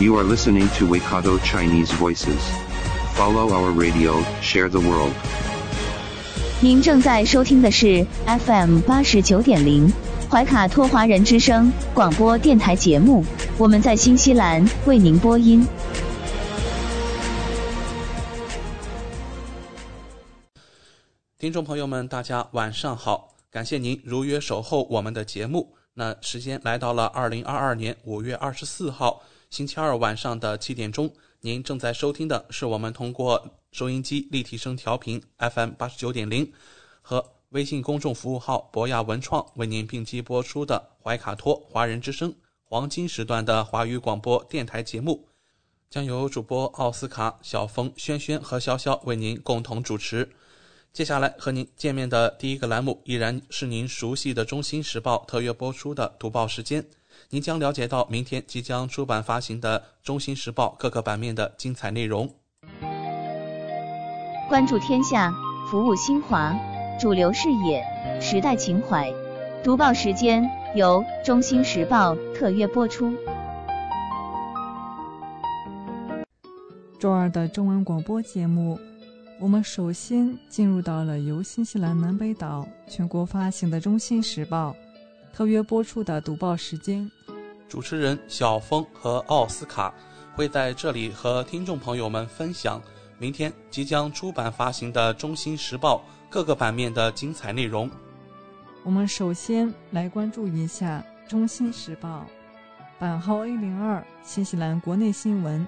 You are listening to Waikato Chinese Voices. Follow our radio, share the world. 您正在收听的是 FM 八十九点零怀卡托华人之声广播电台节目，我们在新西兰为您播音。听众朋友们，大家晚上好！感谢您如约守候我们的节目。那时间来到了二零二二年五月二十四号星期二晚上的七点钟，您正在收听的是我们通过收音机立体声调频 FM 八十九点零和微信公众服务号博雅文创为您并机播出的怀卡托华人之声黄金时段的华语广播电台节目，将由主播奥斯卡、小峰、轩轩和潇潇为您共同主持。接下来和您见面的第一个栏目依然是您熟悉的《中新时报》特约播出的读报时间。您将了解到明天即将出版发行的《中新时报》各个版面的精彩内容。关注天下，服务新华，主流视野，时代情怀。读报时间由《中新时报》特约播出。周二的中文广播节目。我们首先进入到了由新西兰南北岛全国发行的《中新时报》特约播出的读报时间。主持人小峰和奥斯卡会在这里和听众朋友们分享明天即将出版发行的《中新时报》各个版面的精彩内容。我们首先来关注一下《中新时报》版号 A 零二新西兰国内新闻。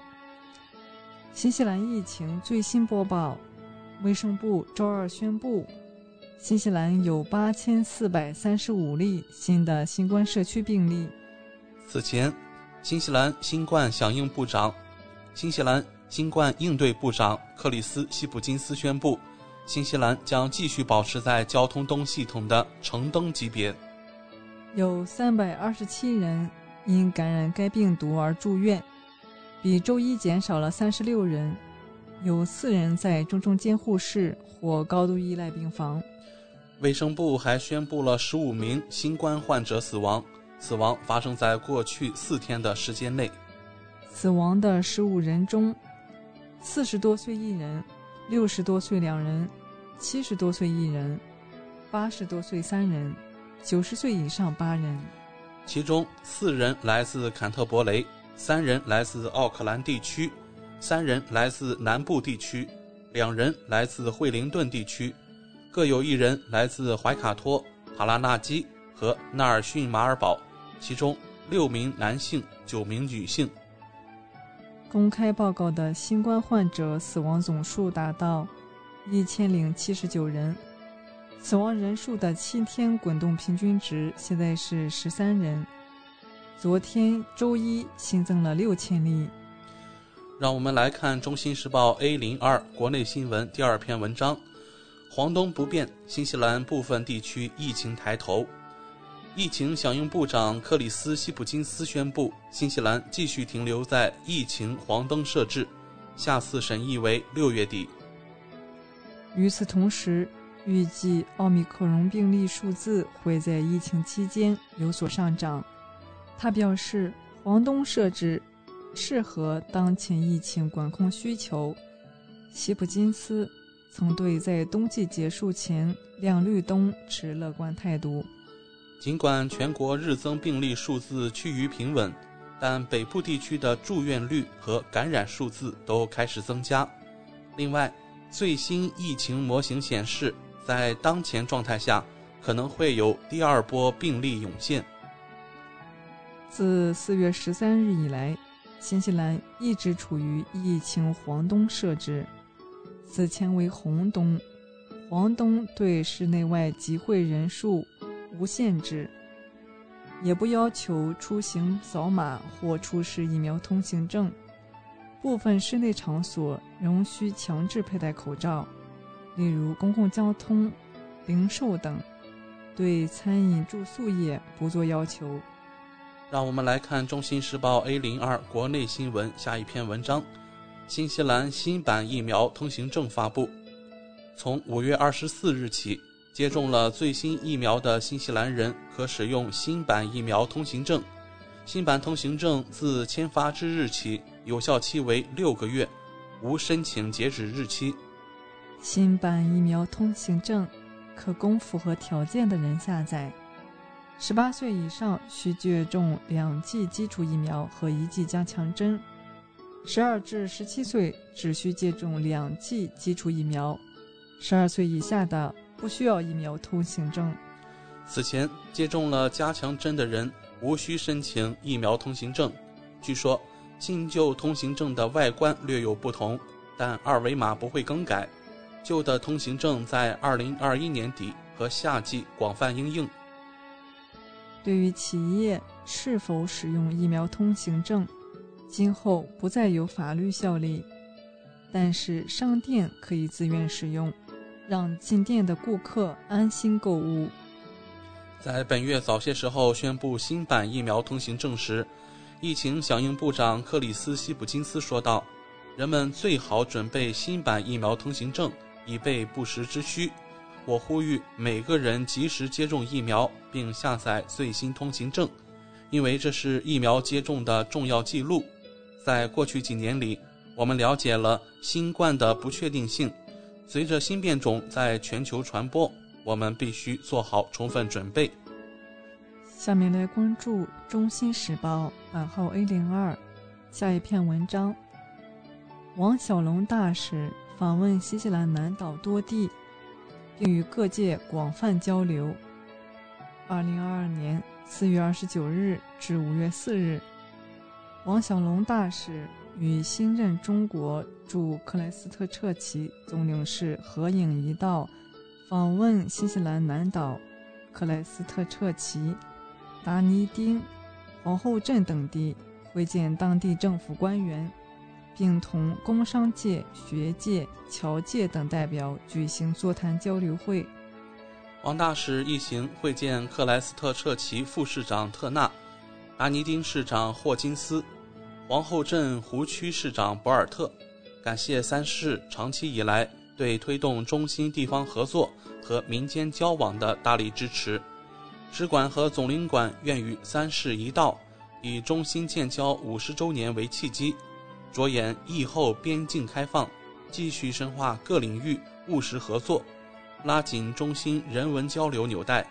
新西兰疫情最新播报。卫生部周二宣布，新西兰有八千四百三十五例新的新冠社区病例。此前，新西兰新冠响应部长、新西兰新冠应对部长克里斯·希普金斯宣布，新西兰将继续保持在交通灯系统的橙灯级别。有三百二十七人因感染该病毒而住院，比周一减少了三十六人。有四人在重症监护室或高度依赖病房。卫生部还宣布了十五名新冠患者死亡，死亡发生在过去四天的时间内。死亡的十五人中，四十多岁一人，六十多岁两人，七十多岁一人，八十多岁三人，九十岁以上八人。其中四人来自坎特伯雷，三人来自奥克兰地区。三人来自南部地区，两人来自惠灵顿地区，各有一人来自怀卡托、塔拉纳基和纳尔逊马尔堡，其中六名男性，九名女性。公开报告的新冠患者死亡总数达到一千零七十九人，死亡人数的七天滚动平均值现在是十三人。昨天周一新增了六千例。让我们来看《中新时报》A 零二国内新闻第二篇文章：黄东不变，新西兰部分地区疫情抬头。疫情响应部长克里斯·希普金斯宣布，新西兰继续停留在疫情黄灯设置，下次审议为六月底。与此同时，预计奥密克戎病例数字会在疫情期间有所上涨。他表示，黄灯设置。适合当前疫情管控需求。希普金斯曾对在冬季结束前亮绿灯持乐观态度。尽管全国日增病例数字趋于平稳，但北部地区的住院率和感染数字都开始增加。另外，最新疫情模型显示，在当前状态下，可能会有第二波病例涌现。自四月十三日以来。新西兰一直处于疫情黄东设置，此前为红东。黄东对室内外集会人数无限制，也不要求出行扫码或出示疫苗通行证。部分室内场所仍需强制佩戴口罩，例如公共交通、零售等。对餐饮住宿业不做要求。让我们来看《中新时报》A 零二国内新闻下一篇文章：新西兰新版疫苗通行证发布。从五月二十四日起，接种了最新疫苗的新西兰人可使用新版疫苗通行证。新版通行证自签发之日起，有效期为六个月，无申请截止日期。新版疫苗通行证可供符合条件的人下载。十八岁以上需接种两剂基础疫苗和一剂加强针；十二至十七岁只需接种两剂基础疫苗；十二岁以下的不需要疫苗通行证。此前接种了加强针的人无需申请疫苗通行证。据说新旧通行证的外观略有不同，但二维码不会更改。旧的通行证在二零二一年底和夏季广泛应用。对于企业是否使用疫苗通行证，今后不再有法律效力，但是商店可以自愿使用，让进店的顾客安心购物。在本月早些时候宣布新版疫苗通行证时，疫情响应部长克里斯西普金斯说道：“人们最好准备新版疫苗通行证，以备不时之需。”我呼吁每个人及时接种疫苗，并下载最新通行证，因为这是疫苗接种的重要记录。在过去几年里，我们了解了新冠的不确定性。随着新变种在全球传播，我们必须做好充分准备。下面来关注《中新时报》版号 A 零二下一篇文章：王小龙大使访问新西兰南岛多地。并与各界广泛交流。二零二二年四月二十九日至五月四日，王小龙大使与新任中国驻克莱斯特彻奇总领事合影一道，访问新西兰南岛克莱斯特彻奇、达尼丁、皇后镇等地，会见当地政府官员。并同工商界、学界、侨界等代表举行座谈交流会。王大使一行会见克莱斯特彻奇副市长特纳、达尼丁市长霍金斯、皇后镇湖区市长博尔特，感谢三市长期以来对推动中新地方合作和民间交往的大力支持。使馆和总领馆愿与三市一道，以中新建交五十周年为契机。着眼疫后边境开放，继续深化各领域务实合作，拉紧中新人文交流纽带，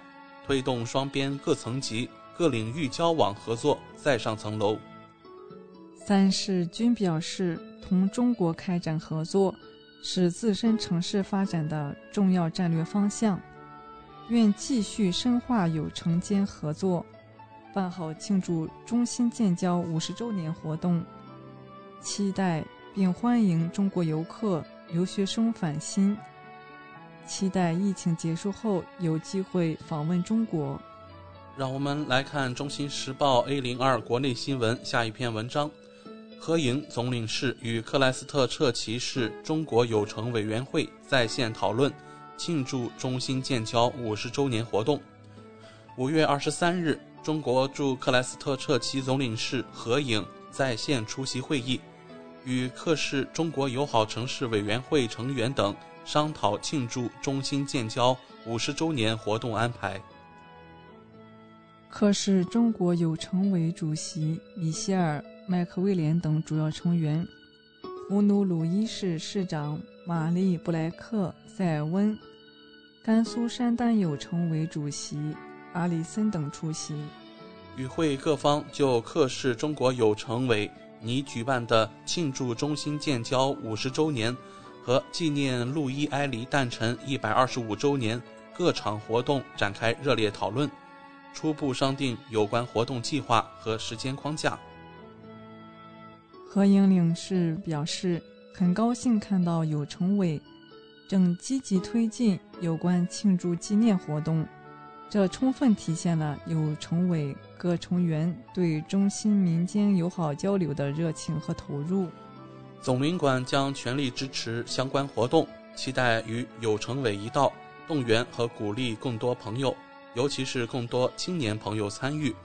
推动双边各层级、各领域交往合作再上层楼。三是均表示，同中国开展合作是自身城市发展的重要战略方向，愿继续深化友城间合作，办好庆祝中新建交五十周年活动。期待并欢迎中国游客、留学生返新。期待疫情结束后有机会访问中国。让我们来看《中新时报》A 零二国内新闻下一篇文章：合影总领事与克莱斯特彻奇市中国友城委员会在线讨论庆祝中新建交五十周年活动。五月二十三日，中国驻克莱斯特彻奇总领事合影在线出席会议。与克市中国友好城市委员会成员等商讨庆祝中新建交五十周年活动安排。克市中国友城委主席米歇尔·麦克威廉等主要成员，胡努鲁伊市市长玛丽·布莱克塞尔温，甘肃山丹友城委主席阿里森等出席。与会各方就克市中国友城委。拟举办的庆祝中新建交五十周年和纪念路易埃黎诞辰一百二十五周年各场活动展开热烈讨论，初步商定有关活动计划和时间框架。合影领事表示，很高兴看到有成委正积极推进有关庆祝纪念活动，这充分体现了有成委。各成员对中新民间友好交流的热情和投入。总领馆将全力支持相关活动，期待与有成委一道，动员和鼓励更多朋友，尤其是更多青年朋友参与，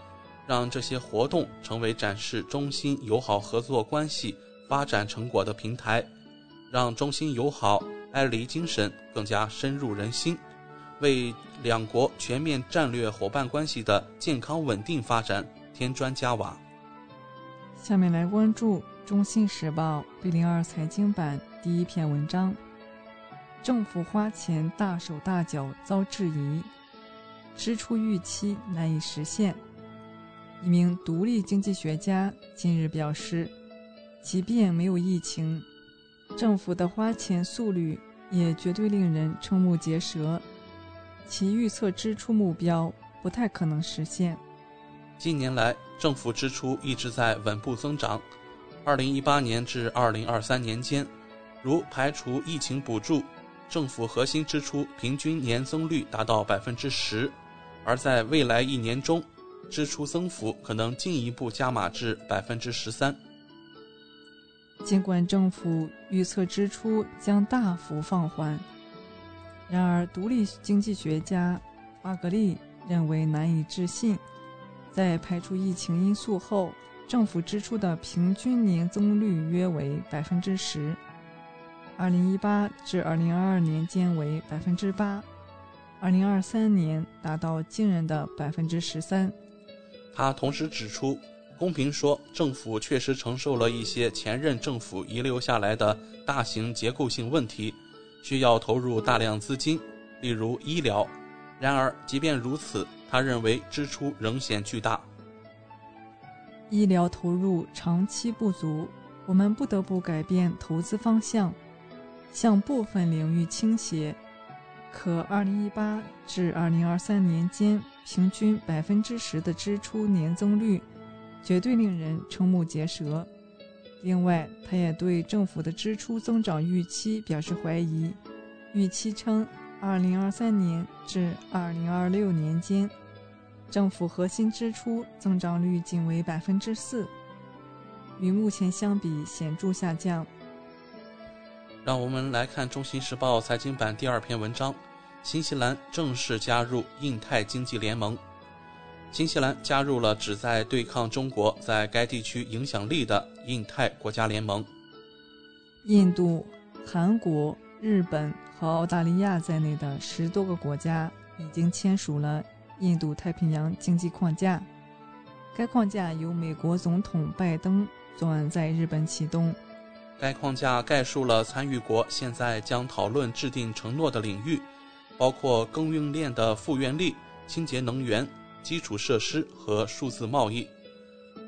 让这些活动成为展示中新友好合作关系发展成果的平台，让中新友好爱邻精神更加深入人心，为两国全面战略伙伴关系的健康稳定发展添砖加瓦。下面来关注《中信时报》B 零二财经版第一篇文章：政府花钱大手大脚遭质疑，支出预期难以实现。一名独立经济学家近日表示，即便没有疫情，政府的花钱速率也绝对令人瞠目结舌，其预测支出目标不太可能实现。近年来，政府支出一直在稳步增长。二零一八年至二零二三年间，如排除疫情补助，政府核心支出平均年增率达到百分之十；而在未来一年中，支出增幅可能进一步加码至百分之十三。尽管政府预测支出将大幅放缓，然而独立经济学家巴格利认为难以置信。在排除疫情因素后，政府支出的平均年增率约为百分之十，二零一八至二零二二年间为百分之八，二零二三年达到惊人的百分之十三。他同时指出，公平说，政府确实承受了一些前任政府遗留下来的大型结构性问题，需要投入大量资金，例如医疗。然而，即便如此，他认为支出仍显巨大，医疗投入长期不足，我们不得不改变投资方向，向部分领域倾斜。可2018至2023年间平均百分之十的支出年增率，绝对令人瞠目结舌。另外，他也对政府的支出增长预期表示怀疑，预期称。二零二三年至二零二六年间，政府核心支出增长率仅为百分之四，与目前相比显著下降。让我们来看《中新时报》财经版第二篇文章：新西兰正式加入印太经济联盟。新西兰加入了旨在对抗中国在该地区影响力的印太国家联盟。印度、韩国、日本。和澳大利亚在内的十多个国家已经签署了印度太平洋经济框架。该框架由美国总统拜登昨晚在日本启动。该框架概述了参与国现在将讨论制定承诺的领域，包括供应链的复原力、清洁能源、基础设施和数字贸易。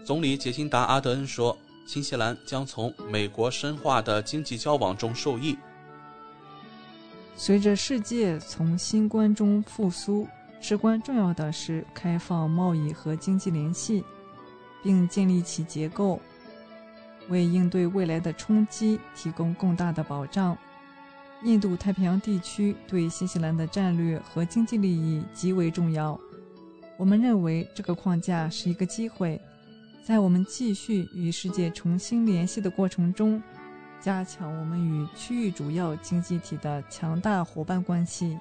总理杰辛达·阿德恩说：“新西兰将从美国深化的经济交往中受益。”随着世界从新冠中复苏，至关重要的是开放贸易和经济联系，并建立起结构，为应对未来的冲击提供更大的保障。印度太平洋地区对新西兰的战略和经济利益极为重要。我们认为这个框架是一个机会，在我们继续与世界重新联系的过程中。加强我们与区域主要经济体的强大伙伴关系。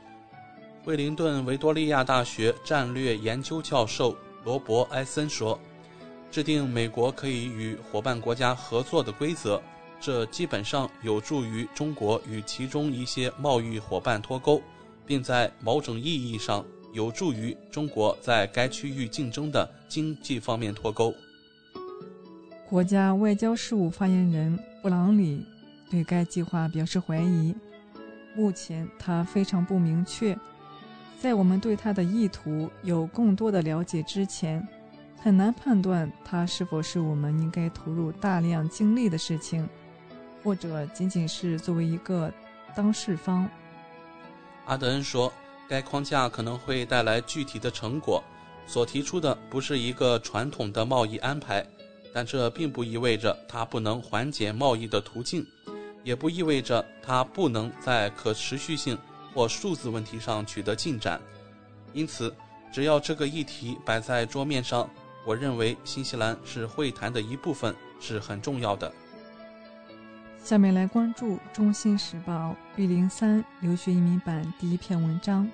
惠灵顿维多利亚大学战略研究教授罗伯·埃森说：“制定美国可以与伙伴国家合作的规则，这基本上有助于中国与其中一些贸易伙伴脱钩，并在某种意义上有助于中国在该区域竞争的经济方面脱钩。”国家外交事务发言人布朗里对该计划表示怀疑。目前，他非常不明确。在我们对他的意图有更多的了解之前，很难判断他是否是我们应该投入大量精力的事情，或者仅仅是作为一个当事方。阿德恩说：“该框架可能会带来具体的成果。所提出的不是一个传统的贸易安排。”但这并不意味着它不能缓解贸易的途径，也不意味着它不能在可持续性或数字问题上取得进展。因此，只要这个议题摆在桌面上，我认为新西兰是会谈的一部分是很重要的。下面来关注《中新时报》B 零三留学移民版第一篇文章：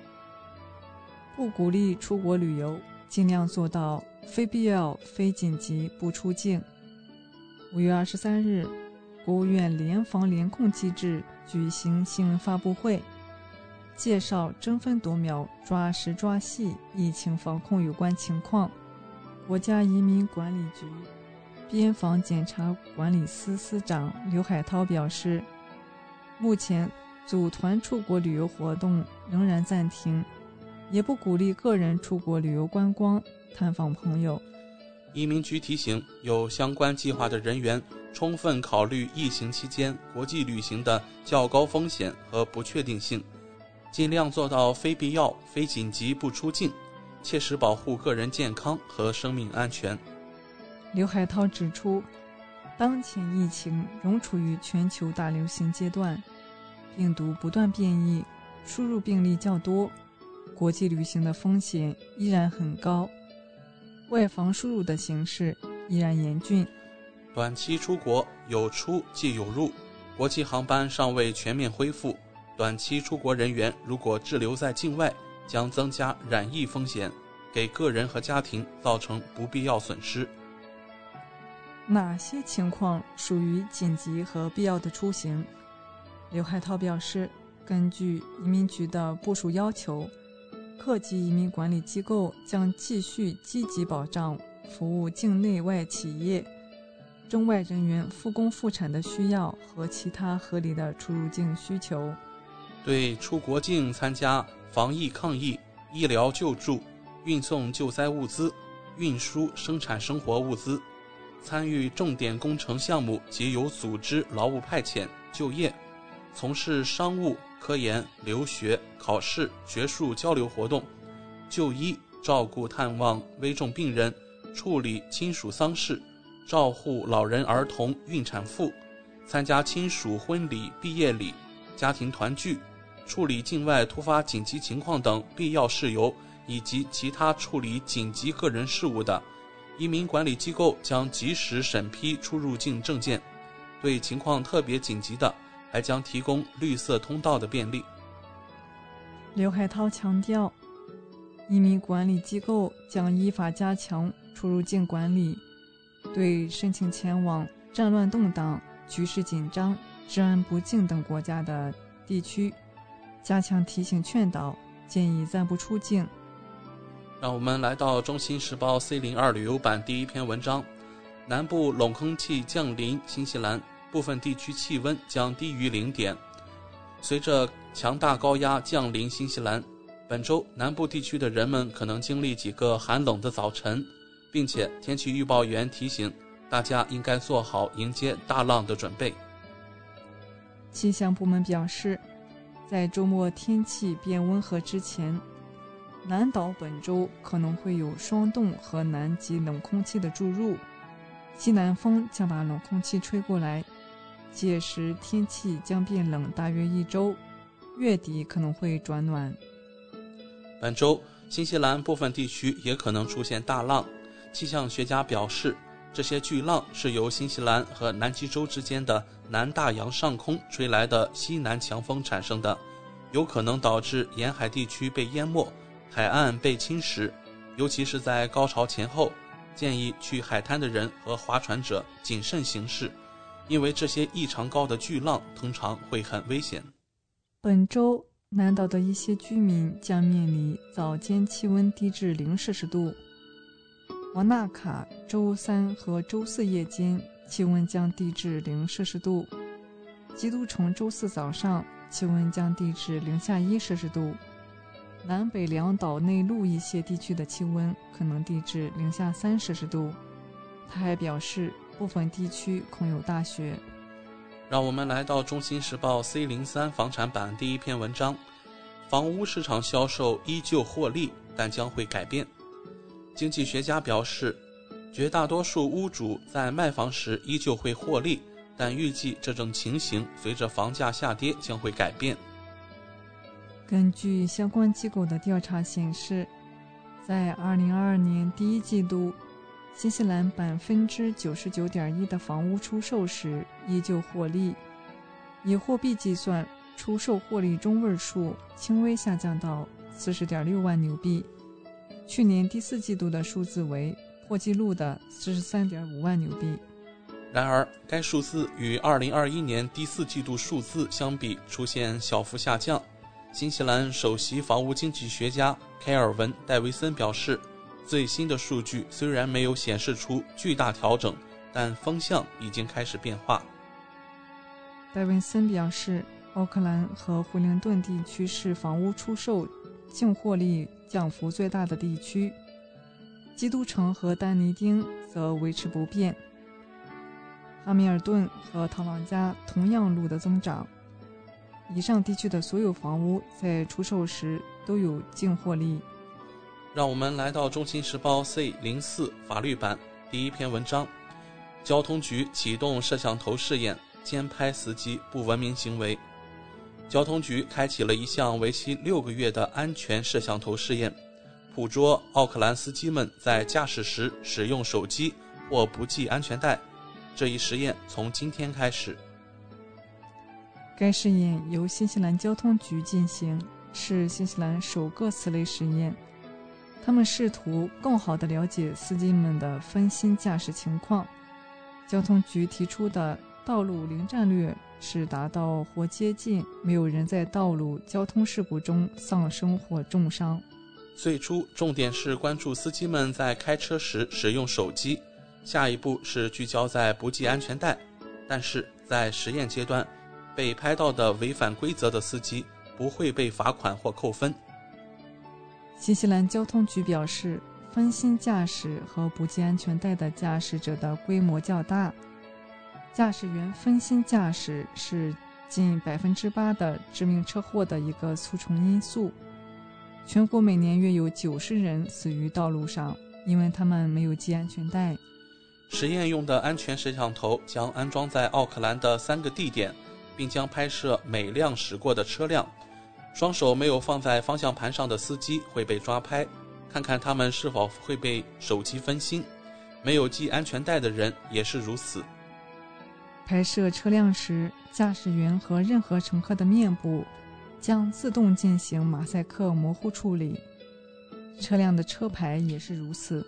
不鼓励出国旅游，尽量做到非必要、非紧急不出境。五月二十三日，国务院联防联控机制举行新闻发布会，介绍争分夺秒、抓实抓细疫情防控有关情况。国家移民管理局。边防检查管理司司长刘海涛表示，目前组团出国旅游活动仍然暂停，也不鼓励个人出国旅游观光、探访朋友。移民局提醒有相关计划的人员，充分考虑疫情期间国际旅行的较高风险和不确定性，尽量做到非必要、非紧急不出境，切实保护个人健康和生命安全。刘海涛指出，当前疫情仍处于全球大流行阶段，病毒不断变异，输入病例较多，国际旅行的风险依然很高，外防输入的形势依然严峻。短期出国有出即有入，国际航班尚未全面恢复，短期出国人员如果滞留在境外，将增加染疫风险，给个人和家庭造成不必要损失。哪些情况属于紧急和必要的出行？刘海涛表示，根据移民局的部署要求，各级移民管理机构将继续积极保障服务境内外企业、中外人员复工复产的需要和其他合理的出入境需求。对出国境参加防疫抗疫、医疗救助、运送救灾物资、运输生产生活物资。参与重点工程项目及有组织劳务派遣、就业，从事商务、科研、留学、考试、学术交流活动，就医、照顾、探望危重病人，处理亲属丧事，照护老人、儿童、孕产妇，参加亲属婚礼、毕业礼、家庭团聚，处理境外突发紧急情况等必要事由，以及其他处理紧急个人事务的。移民管理机构将及时审批出入境证件，对情况特别紧急的，还将提供绿色通道的便利。刘海涛强调，移民管理机构将依法加强出入境管理，对申请前往战乱动荡、局势紧张、治安不敬等国家的地区，加强提醒劝导，建议暂不出境。让我们来到《中新时报》C 零二旅游版第一篇文章：南部冷空气降临新西兰，部分地区气温将低于零点。随着强大高压降临新西兰，本周南部地区的人们可能经历几个寒冷的早晨，并且天气预报员提醒大家应该做好迎接大浪的准备。气象部门表示，在周末天气变温和之前。南岛本周可能会有霜冻和南极冷空气的注入，西南风将把冷空气吹过来，届时天气将变冷大约一周，月底可能会转暖。本周新西兰部分地区也可能出现大浪，气象学家表示，这些巨浪是由新西兰和南极洲之间的南大洋上空吹来的西南强风产生的，有可能导致沿海地区被淹没。海岸被侵蚀，尤其是在高潮前后，建议去海滩的人和划船者谨慎行事，因为这些异常高的巨浪通常会很危险。本周南岛的一些居民将面临早间气温低至零摄氏度。瓦纳卡周三和周四夜间气温将低至零摄氏度，基督城周四早上气温将低至零下一摄氏度。南北两岛内陆一些地区的气温可能低至零下三摄氏度。他还表示，部分地区恐有大雪。让我们来到《中新时报》C 零三房产版第一篇文章：房屋市场销售依旧获利，但将会改变。经济学家表示，绝大多数屋主在卖房时依旧会获利，但预计这种情形随着房价下跌将会改变。根据相关机构的调查显示，在2022年第一季度，新西兰百分之九十九点一的房屋出售时依旧获利，以货币计算，出售获利中位数轻微下降到四十点六万纽币，去年第四季度的数字为破纪录的四十三点五万纽币。然而，该数字与二零二一年第四季度数字相比出现小幅下降。新西兰首席房屋经济学家凯尔文·戴维森表示，最新的数据虽然没有显示出巨大调整，但风向已经开始变化。戴维森表示，奥克兰和惠灵顿地区是房屋出售净获利降幅最大的地区，基督城和丹尼丁则维持不变。哈密尔顿和唐朗加同样录得增长。以上地区的所有房屋在出售时都有净获利。让我们来到《中新时报》C 零四法律版第一篇文章：交通局启动摄像头试验，监拍司机不文明行为。交通局开启了一项为期六个月的安全摄像头试验，捕捉奥克兰司机们在驾驶时使用手机或不系安全带。这一实验从今天开始。该试验由新西兰交通局进行，是新西兰首个此类实验。他们试图更好地了解司机们的分心驾驶情况。交通局提出的“道路零战略”是达到或接近没有人在道路交通事故中丧生或重伤。最初重点是关注司机们在开车时使用手机。下一步是聚焦在不系安全带，但是在实验阶段，被拍到的违反规则的司机不会被罚款或扣分。新西兰交通局表示，分心驾驶和不系安全带的驾驶者的规模较大，驾驶员分心驾驶是近百分之八的致命车祸的一个促成因素。全国每年约有九十人死于道路上，因为他们没有系安全带。实验用的安全摄像头将安装在奥克兰的三个地点，并将拍摄每辆驶过的车辆。双手没有放在方向盘上的司机会被抓拍，看看他们是否会被手机分心。没有系安全带的人也是如此。拍摄车辆时，驾驶员和任何乘客的面部将自动进行马赛克模糊处理，车辆的车牌也是如此。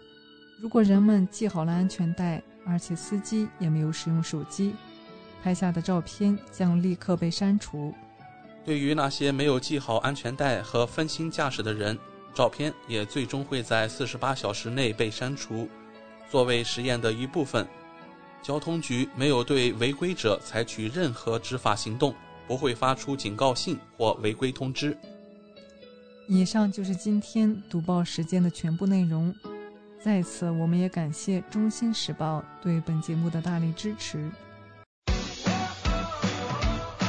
如果人们系好了安全带，而且司机也没有使用手机，拍下的照片将立刻被删除。对于那些没有系好安全带和分心驾驶的人，照片也最终会在四十八小时内被删除。作为实验的一部分，交通局没有对违规者采取任何执法行动，不会发出警告信或违规通知。以上就是今天读报时间的全部内容。在此，我们也感谢《中新时报》对本节目的大力支持。《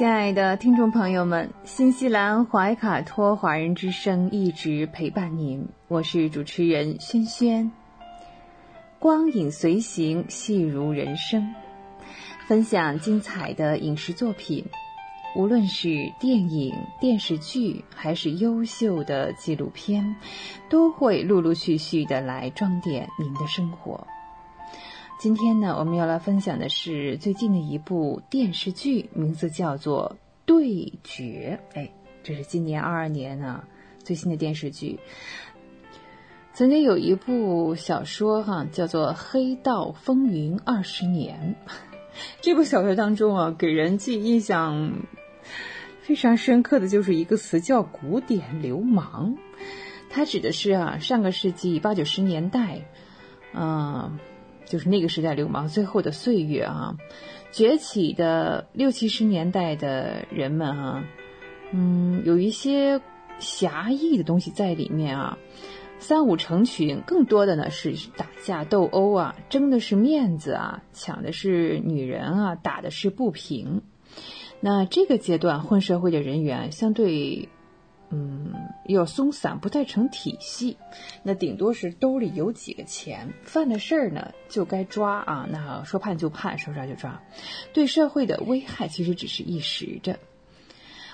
亲爱的听众朋友们，新西兰怀卡托华人之声一直陪伴您，我是主持人轩轩。光影随行，戏如人生，分享精彩的影视作品，无论是电影、电视剧，还是优秀的纪录片，都会陆陆续续的来装点您的生活。今天呢，我们要来分享的是最近的一部电视剧，名字叫做《对决》。哎，这是今年二二年呢最新的电视剧。曾经有一部小说哈，叫做《黑道风云二十年》。这部小说当中啊，给人记印象非常深刻的就是一个词，叫“古典流氓”。它指的是啊，上个世纪八九十年代，嗯，就是那个时代流氓最后的岁月啊，崛起的六七十年代的人们啊，嗯，有一些侠义的东西在里面啊。三五成群，更多的呢是打架斗殴啊，争的是面子啊，抢的是女人啊，打的是不平。那这个阶段混社会的人员相对，嗯，要松散，不太成体系。那顶多是兜里有几个钱，犯了事儿呢就该抓啊。那说判就判，说抓就抓，对社会的危害其实只是一时的。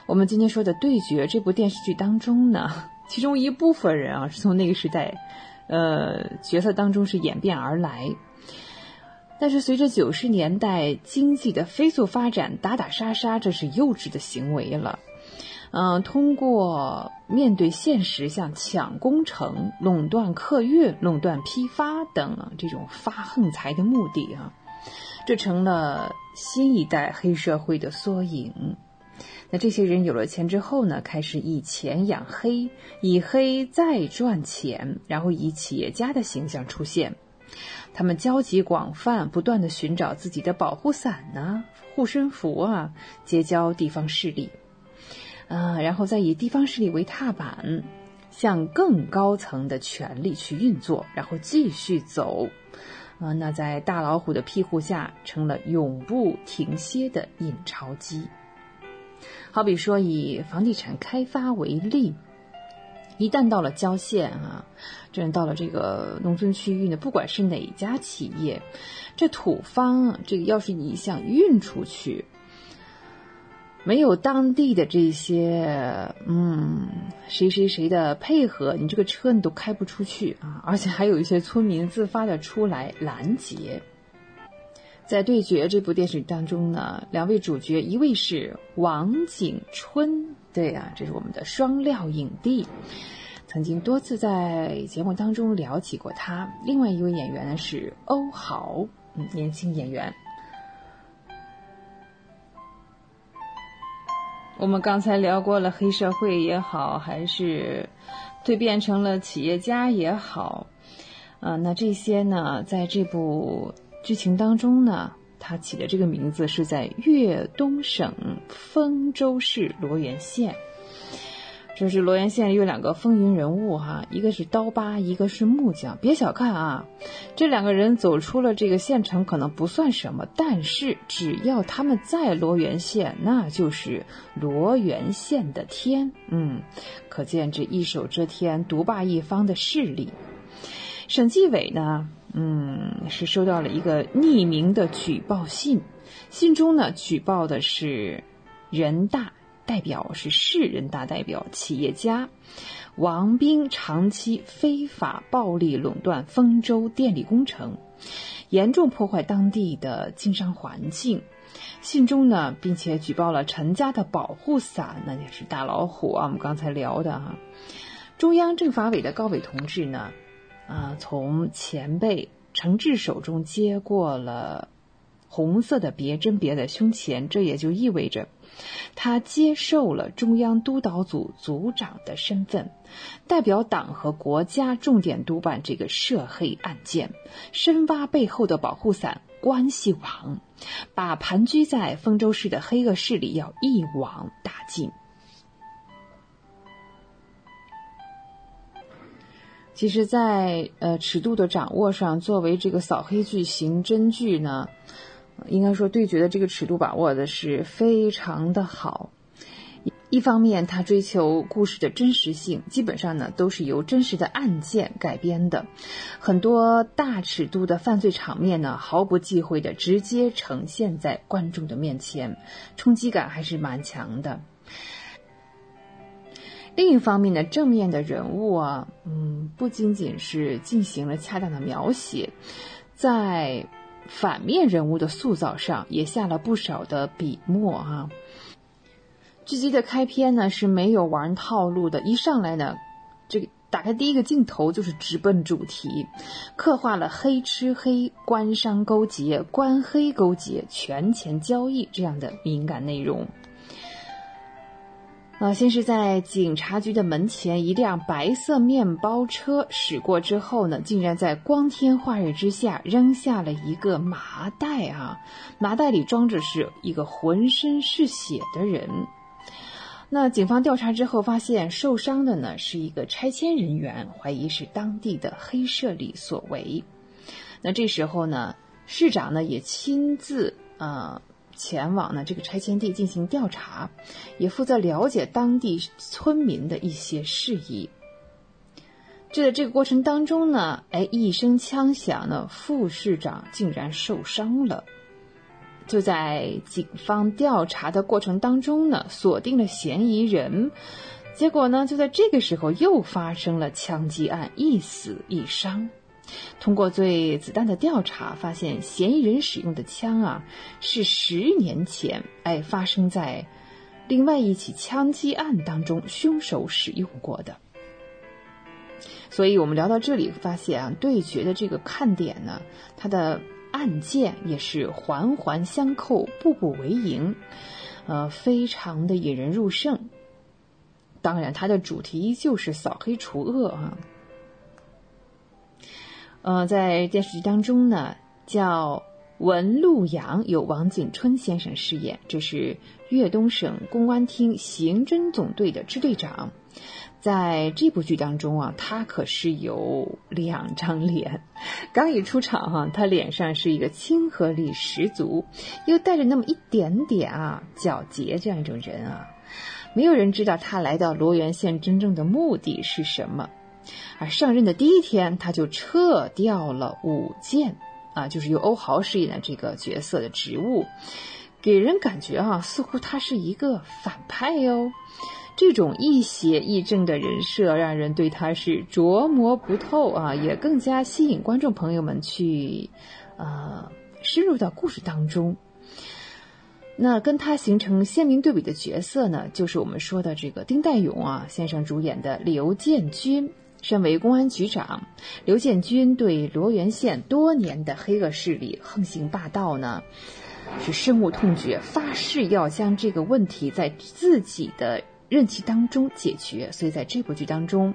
我们今天说的《对决》这部电视剧当中呢。其中一部分人啊，是从那个时代，呃，角色当中是演变而来。但是随着九十年代经济的飞速发展，打打杀杀这是幼稚的行为了。嗯，通过面对现实，像抢工程、垄断客运、垄断批发等这种发横财的目的啊，这成了新一代黑社会的缩影。那这些人有了钱之后呢，开始以钱养黑，以黑再赚钱，然后以企业家的形象出现。他们交集广泛，不断的寻找自己的保护伞呐、护身符啊，结交地方势力，啊，然后再以地方势力为踏板，向更高层的权力去运作，然后继续走，啊，那在大老虎的庇护下，成了永不停歇的印钞机。好比说，以房地产开发为例，一旦到了郊县啊，这到了这个农村区域呢，不管是哪家企业，这土方这个要是你想运出去，没有当地的这些嗯谁谁谁的配合，你这个车你都开不出去啊，而且还有一些村民自发的出来拦截。在《对决》这部电视剧当中呢，两位主角，一位是王景春，对呀，这是我们的双料影帝，曾经多次在节目当中聊起过他。另外一位演员呢是欧豪，嗯，年轻演员。我们刚才聊过了黑社会也好，还是蜕变成了企业家也好，啊，那这些呢，在这部。剧情当中呢，他起的这个名字是在粤东省丰州市罗源县。这是罗源县有两个风云人物哈，一个是刀疤，一个是木匠。别小看啊，这两个人走出了这个县城可能不算什么，但是只要他们在罗源县，那就是罗源县的天。嗯，可见这一手遮天、独霸一方的势力。省纪委呢？嗯，是收到了一个匿名的举报信，信中呢举报的是人大代表，是市人大代表企业家王斌长期非法暴力垄断丰州电力工程，严重破坏当地的经商环境。信中呢，并且举报了陈家的保护伞，那也是大老虎啊。我们刚才聊的哈，中央政法委的高伟同志呢。啊，从前辈程志手中接过了红色的别针别在胸前，这也就意味着他接受了中央督导组组长的身份，代表党和国家重点督办这个涉黑案件，深挖背后的保护伞关系网，把盘踞在丰州市的黑恶势力要一网打尽。其实，在呃尺度的掌握上，作为这个扫黑剧、刑侦剧呢，应该说对决的这个尺度把握的是非常的好。一方面，他追求故事的真实性，基本上呢都是由真实的案件改编的，很多大尺度的犯罪场面呢毫不忌讳的直接呈现在观众的面前，冲击感还是蛮强的。另一方面呢，正面的人物啊，嗯，不仅仅是进行了恰当的描写，在反面人物的塑造上也下了不少的笔墨啊。剧集的开篇呢是没有玩套路的，一上来呢这个打开第一个镜头就是直奔主题，刻画了黑吃黑、官商勾结、官黑勾结、权钱交易这样的敏感内容。呃，先是在警察局的门前，一辆白色面包车驶过之后呢，竟然在光天化日之下扔下了一个麻袋啊，麻袋里装着是一个浑身是血的人。那警方调查之后发现，受伤的呢是一个拆迁人员，怀疑是当地的黑势力所为。那这时候呢，市长呢也亲自啊。前往呢这个拆迁地进行调查，也负责了解当地村民的一些事宜。就在这个过程当中呢，哎，一声枪响呢，副市长竟然受伤了。就在警方调查的过程当中呢，锁定了嫌疑人，结果呢，就在这个时候又发生了枪击案，一死一伤。通过对子弹的调查，发现嫌疑人使用的枪啊，是十年前哎发生在另外一起枪击案当中凶手使用过的。所以我们聊到这里，发现啊，对决的这个看点呢，它的案件也是环环相扣，步步为营，呃，非常的引人入胜。当然，它的主题依旧是扫黑除恶啊。呃，在电视剧当中呢，叫文陆阳，由王景春先生饰演，这是粤东省公安厅刑侦总队的支队长。在这部剧当中啊，他可是有两张脸，刚一出场哈，他脸上是一个亲和力十足，又带着那么一点点啊皎洁这样一种人啊。没有人知道他来到罗源县真正的目的是什么。而上任的第一天，他就撤掉了武建，啊，就是由欧豪饰演的这个角色的职务，给人感觉啊，似乎他是一个反派哟。这种亦邪亦正的人设，让人对他是琢磨不透啊，也更加吸引观众朋友们去，呃，深入到故事当中。那跟他形成鲜明对比的角色呢，就是我们说的这个丁代勇啊先生主演的刘建军。身为公安局长，刘建军对罗源县多年的黑恶势力横行霸道呢，是深恶痛绝，发誓要将这个问题在自己的任期当中解决。所以在这部剧当中，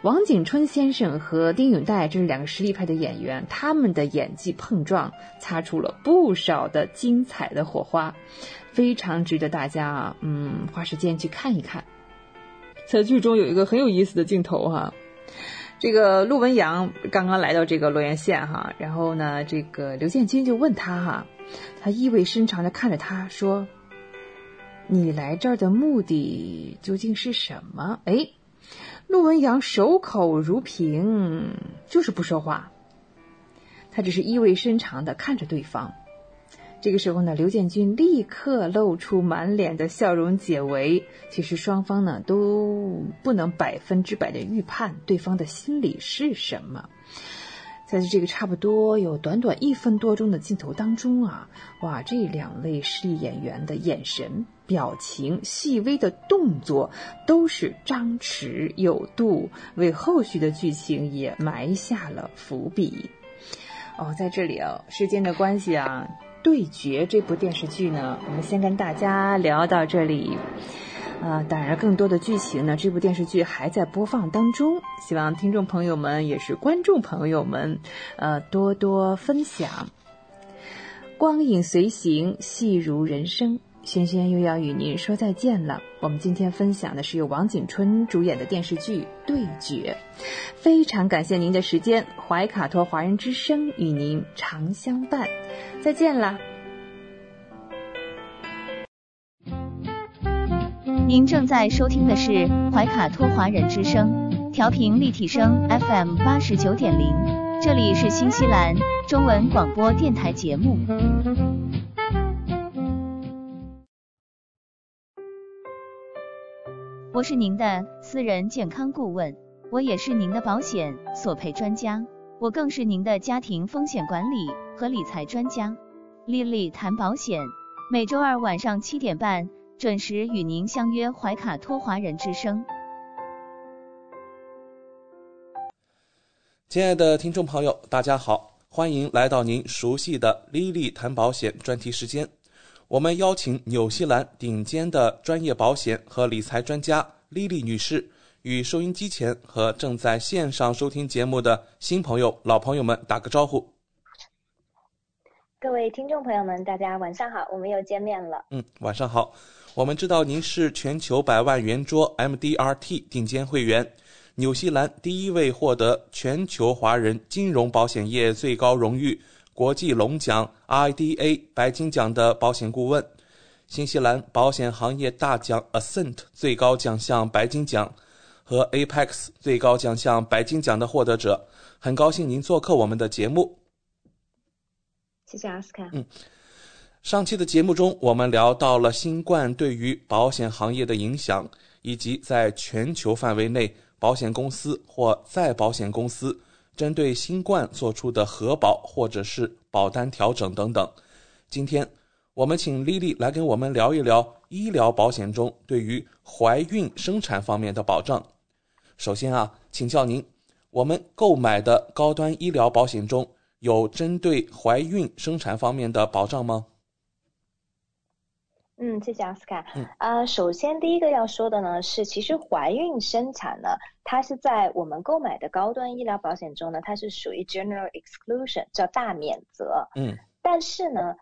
王景春先生和丁允岱这是两个实力派的演员，他们的演技碰撞，擦出了不少的精彩的火花，非常值得大家嗯花时间去看一看。在剧中有一个很有意思的镜头哈。这个陆文阳刚刚来到这个洛源县哈，然后呢，这个刘建军就问他哈，他意味深长的看着他说：“你来这儿的目的究竟是什么？”哎，陆文阳守口如瓶，就是不说话，他只是意味深长的看着对方。这个时候呢，刘建军立刻露出满脸的笑容解围。其实双方呢都不能百分之百的预判对方的心理是什么。在这个差不多有短短一分多钟的镜头当中啊，哇，这两位实力演员的眼神、表情、细微的动作都是张弛有度，为后续的剧情也埋下了伏笔。哦，在这里啊，时间的关系啊。对决这部电视剧呢，我们先跟大家聊到这里。啊，当然，更多的剧情呢，这部电视剧还在播放当中。希望听众朋友们也是观众朋友们，呃，多多分享。光影随行，戏如人生。轩轩又要与您说再见了。我们今天分享的是由王景春主演的电视剧《对决》，非常感谢您的时间。怀卡托华人之声与您常相伴，再见啦！您正在收听的是怀卡托华人之声，调频立体声 FM 八十九点零，这里是新西兰中文广播电台节目。我是您的私人健康顾问，我也是您的保险索赔专家，我更是您的家庭风险管理和理财专家。丽丽谈保险，每周二晚上七点半准时与您相约怀卡托华人之声。亲爱的听众朋友，大家好，欢迎来到您熟悉的“丽丽谈保险”专题时间。我们邀请纽西兰顶尖的专业保险和理财专家莉莉女士，与收音机前和正在线上收听节目的新朋友、老朋友们打个招呼。各位听众朋友们，大家晚上好，我们又见面了。嗯，晚上好。我们知道您是全球百万圆桌 MDRT 顶尖会员。纽西兰第一位获得全球华人金融保险业最高荣誉国际龙奖 IDA 白金奖的保险顾问，新西兰保险行业大奖 Ascent 最高奖项白金奖和 Apex 最高奖项白金奖的获得者，很高兴您做客我们的节目。谢谢阿斯卡。嗯，上期的节目中，我们聊到了新冠对于保险行业的影响，以及在全球范围内。保险公司或再保险公司针对新冠做出的核保或者是保单调整等等。今天我们请丽丽来跟我们聊一聊医疗保险中对于怀孕生产方面的保障。首先啊，请教您，我们购买的高端医疗保险中有针对怀孕生产方面的保障吗？嗯，谢谢奥斯卡。嗯，啊，首先第一个要说的呢是，其实怀孕生产呢，它是在我们购买的高端医疗保险中呢，它是属于 general exclusion，叫大免责。嗯，但是呢，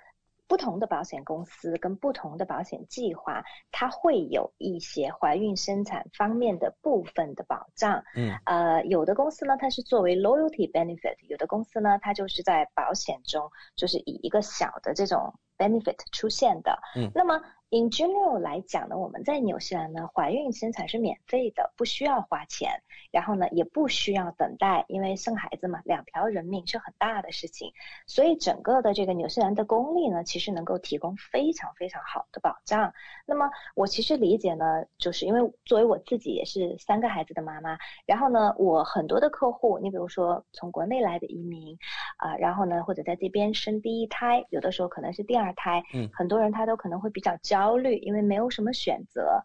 不同的保险公司跟不同的保险计划，它会有一些怀孕生产方面的部分的保障。嗯，呃，有的公司呢，它是作为 loyalty benefit；有的公司呢，它就是在保险中，就是以一个小的这种。Benefit 出现的，嗯，那么 in general 来讲呢，我们在纽西兰呢，怀孕生产是免费的，不需要花钱，然后呢，也不需要等待，因为生孩子嘛，两条人命是很大的事情，所以整个的这个纽西兰的公立呢，其实能够提供非常非常好的保障。那么我其实理解呢，就是因为作为我自己也是三个孩子的妈妈，然后呢，我很多的客户，你比如说从国内来的移民啊，然后呢，或者在这边生第一胎，有的时候可能是第二。胎，嗯，很多人他都可能会比较焦虑，因为没有什么选择。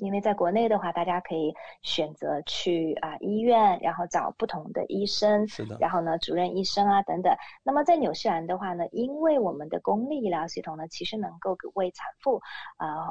因为在国内的话，大家可以选择去啊医院，然后找不同的医生，是的，然后呢主任医生啊等等。那么在纽西兰的话呢，因为我们的公立医疗系统呢，其实能够为产妇啊。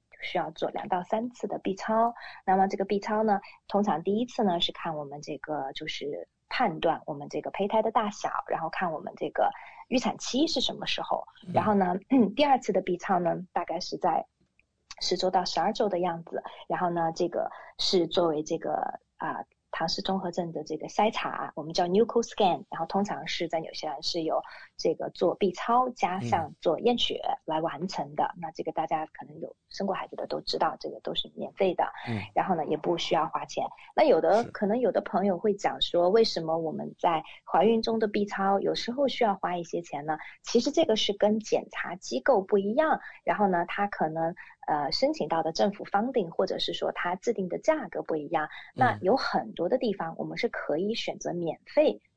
需要做两到三次的 B 超。那么这个 B 超呢，通常第一次呢是看我们这个就是判断我们这个胚胎的大小，然后看我们这个预产期是什么时候。然后呢，第二次的 B 超呢，大概是在十周到十二周的样子。然后呢，这个是作为这个啊。唐氏综合症的这个筛查，我们叫 NUCO scan，然后通常是在纽西兰是由这个做 B 超加上做验血来完成的。那这个大家可能有生过孩子的都知道，这个都是免费的。嗯，然后呢也不需要花钱。那有的可能有的朋友会讲说，为什么我们在怀孕中的 B 超有时候需要花一些钱呢？其实这个是跟检查机构不一样，然后呢它可能。呃，申请到的政府 funding，或者是说它制定的价格不一样，那有很多的地方我们是可以选择免费。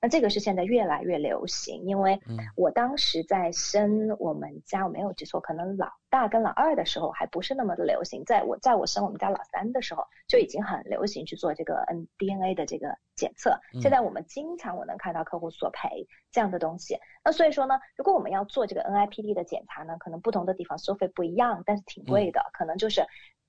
那这个是现在越来越流行，因为嗯我当时在生我们家，我没有记错，可能老大跟老二的时候还不是那么的流行，在我在我生我们家老三的时候就已经很流行去做这个 N DNA 的这个检测。嗯现在我们经常我能看到客户索赔这样的东西。那所以说呢，如果我们要做这个 NIPD 的检查呢，可能不同的地方收费不一样，但是挺贵的，可能就是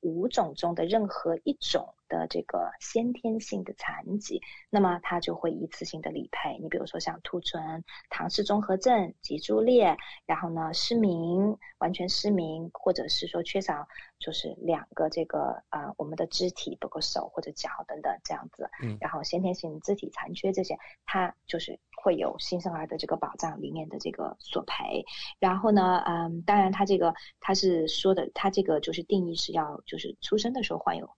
五种中的任何一种。的这个先天性的残疾，那么它就会一次性的理赔。你比如说像兔唇、唐氏综合症、脊柱裂，然后呢失明、完全失明，或者是说缺少就是两个这个啊我们的肢体，包括手或者脚等等这样子。嗯。然后先天性肢体残缺这些，它就是会有新生儿的这个保障里面的这个索赔。然后呢，嗯，当然他这个他是说的，他这个就是定义是要就是出生的时候患有。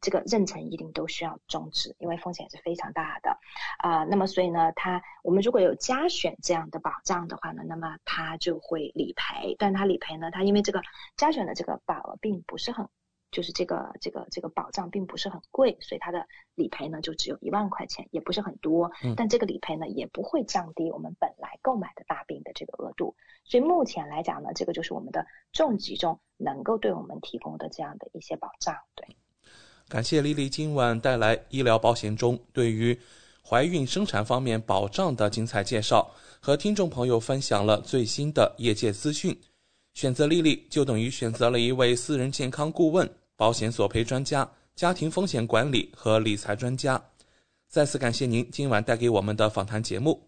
这个妊娠一定都需要终止，因为风险是非常大的啊。那么所以呢，它我们如果有加选这样的保障的话呢，那么它就会理赔。但它理赔呢，它因为这个加选的这个保额并不是很。就是这个这个这个保障并不是很贵，所以它的理赔呢就只有一万块钱，也不是很多。但这个理赔呢也不会降低我们本来购买的大病的这个额度。所以目前来讲呢，这个就是我们的重疾中能够对我们提供的这样的一些保障。对，感谢丽丽今晚带来医疗保险中对于怀孕生产方面保障的精彩介绍，和听众朋友分享了最新的业界资讯。选择丽丽就等于选择了一位私人健康顾问、保险索赔专家、家庭风险管理和理财专家。再次感谢您今晚带给我们的访谈节目。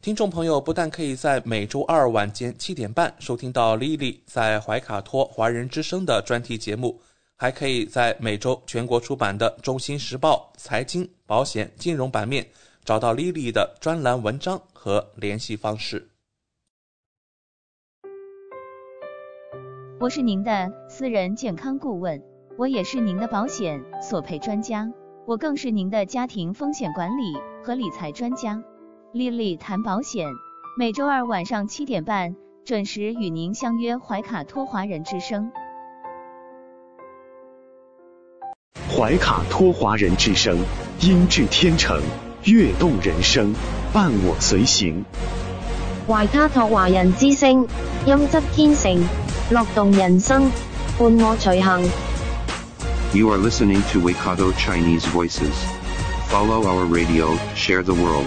听众朋友不但可以在每周二晚间七点半收听到 Lily 在怀卡托华人之声的专题节目，还可以在每周全国出版的《中心时报》财经、保险、金融版面找到 Lily 的专栏文章和联系方式。我是您的私人健康顾问，我也是您的保险索赔专家，我更是您的家庭风险管理和理财专家。丽丽谈保险，每周二晚上七点半准时与您相约怀卡托华人之声。怀卡托华人之声，音质天成，悦动人生，伴我随行。怀卡托华人之声，音质天成，乐动人生，伴我随行。You are listening to Waikato Chinese Voices. Follow our radio, share the world.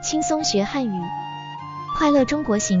轻松学汉语，快乐中国行。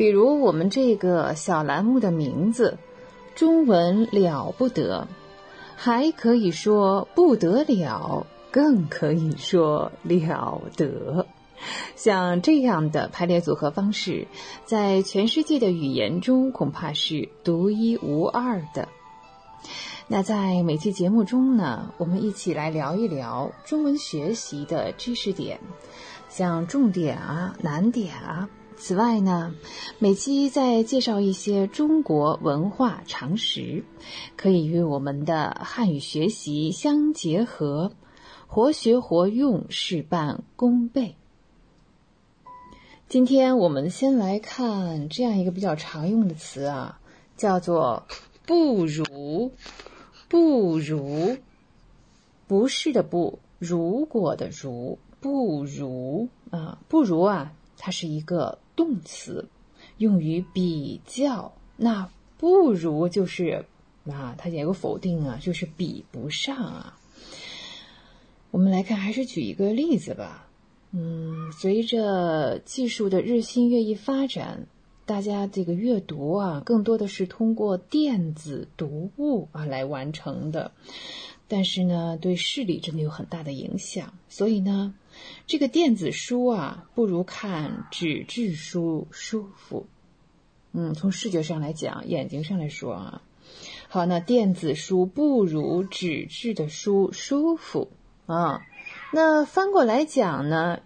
比如我们这个小栏目的名字“中文了不得”，还可以说不得了，更可以说了得。像这样的排列组合方式，在全世界的语言中恐怕是独一无二的。那在每期节目中呢，我们一起来聊一聊中文学习的知识点，像重点啊、难点啊。此外呢，每期再介绍一些中国文化常识，可以与我们的汉语学习相结合，活学活用，事半功倍。今天我们先来看这样一个比较常用的词啊，叫做“不如”，不如，不是的不，如果的如，不如啊，不如啊，它是一个。动词用于比较，那不如就是啊，它也有个否定啊，就是比不上啊。我们来看，还是举一个例子吧。嗯，随着技术的日新月异发展，大家这个阅读啊，更多的是通过电子读物啊来完成的，但是呢，对视力真的有很大的影响，所以呢。这个电子书啊，不如看纸质书舒服。嗯，从视觉上来讲，眼睛上来说啊，好，那电子书不如纸质的书舒服啊。那翻过来讲呢，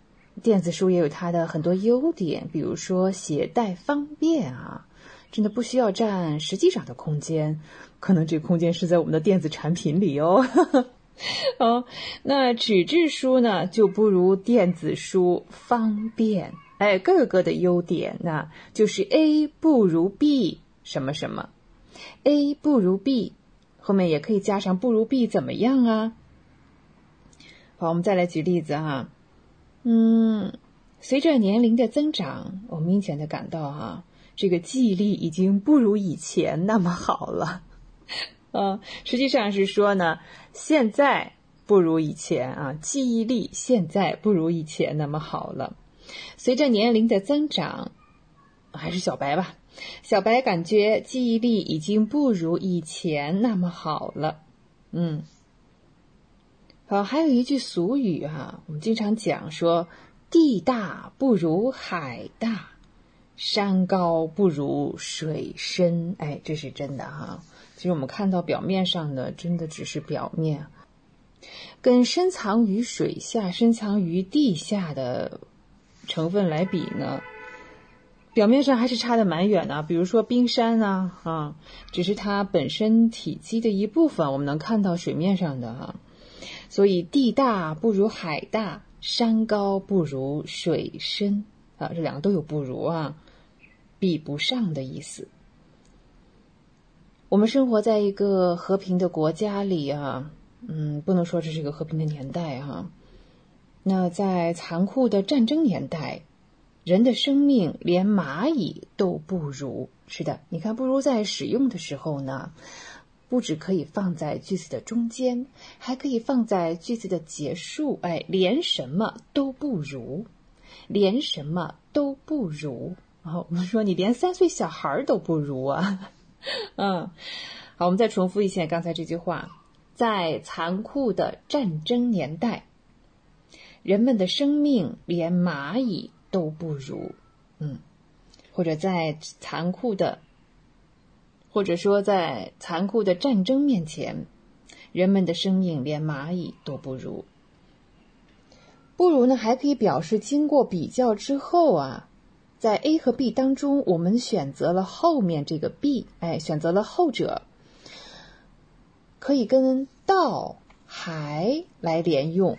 电子书也有它的很多优点，比如说携带方便啊，真的不需要占实际上的空间，可能这个空间是在我们的电子产品里哦。哦，那纸质书呢就不如电子书方便，哎，各个的优点那就是 A 不如 B 什么什么，A 不如 B，后面也可以加上不如 B 怎么样啊？好，我们再来举例子哈，嗯，随着年龄的增长，我明显的感到哈，这个记忆力已经不如以前那么好了。呃，实际上是说呢，现在不如以前啊，记忆力现在不如以前那么好了。随着年龄的增长，还是小白吧，小白感觉记忆力已经不如以前那么好了。嗯，好，还有一句俗语哈，我们经常讲说，地大不如海大，山高不如水深。哎，这是真的哈。其实我们看到表面上的，真的只是表面，跟深藏于水下、深藏于地下的成分来比呢，表面上还是差的蛮远的。比如说冰山啊，啊，只是它本身体积的一部分，我们能看到水面上的哈。所以地大不如海大，山高不如水深啊，这两个都有不如啊，比不上的意思。我们生活在一个和平的国家里啊，嗯，不能说这是一个和平的年代哈。那在残酷的战争年代，人的生命连蚂蚁都不如。是的，你看，不如在使用的时候呢，不只可以放在句子的中间，还可以放在句子的结束。哎，连什么都不如，连什么都不如。然后我们说，你连三岁小孩都不如啊。嗯，好，我们再重复一下刚才这句话：在残酷的战争年代，人们的生命连蚂蚁都不如。嗯，或者在残酷的，或者说在残酷的战争面前，人们的生命连蚂蚁都不如。不如呢，还可以表示经过比较之后啊。在 A 和 B 当中，我们选择了后面这个 B，哎，选择了后者，可以跟到还来连用。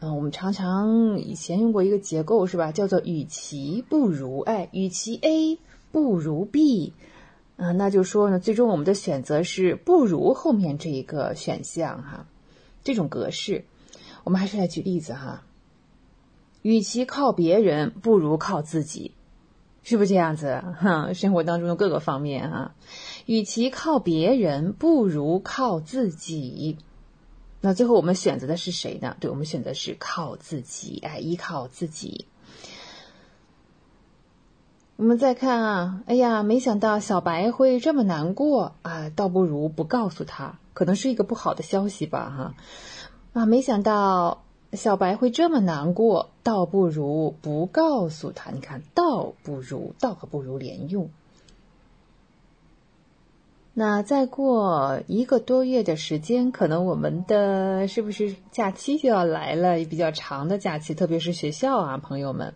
嗯，我们常常以前用过一个结构是吧？叫做与其不如，哎，与其 A 不如 B，啊，那就说呢，最终我们的选择是不如后面这一个选项哈。这种格式，我们还是来举例子哈。与其靠别人，不如靠自己。是不是这样子？哈，生活当中的各个方面啊，与其靠别人，不如靠自己。那最后我们选择的是谁呢？对，我们选择是靠自己，哎，依靠自己。我们再看啊，哎呀，没想到小白会这么难过啊，倒不如不告诉他，可能是一个不好的消息吧，哈。啊，没想到。小白会这么难过，倒不如不告诉他。你看，倒不如，倒和不如连用。那再过一个多月的时间，可能我们的是不是假期就要来了？比较长的假期，特别是学校啊，朋友们，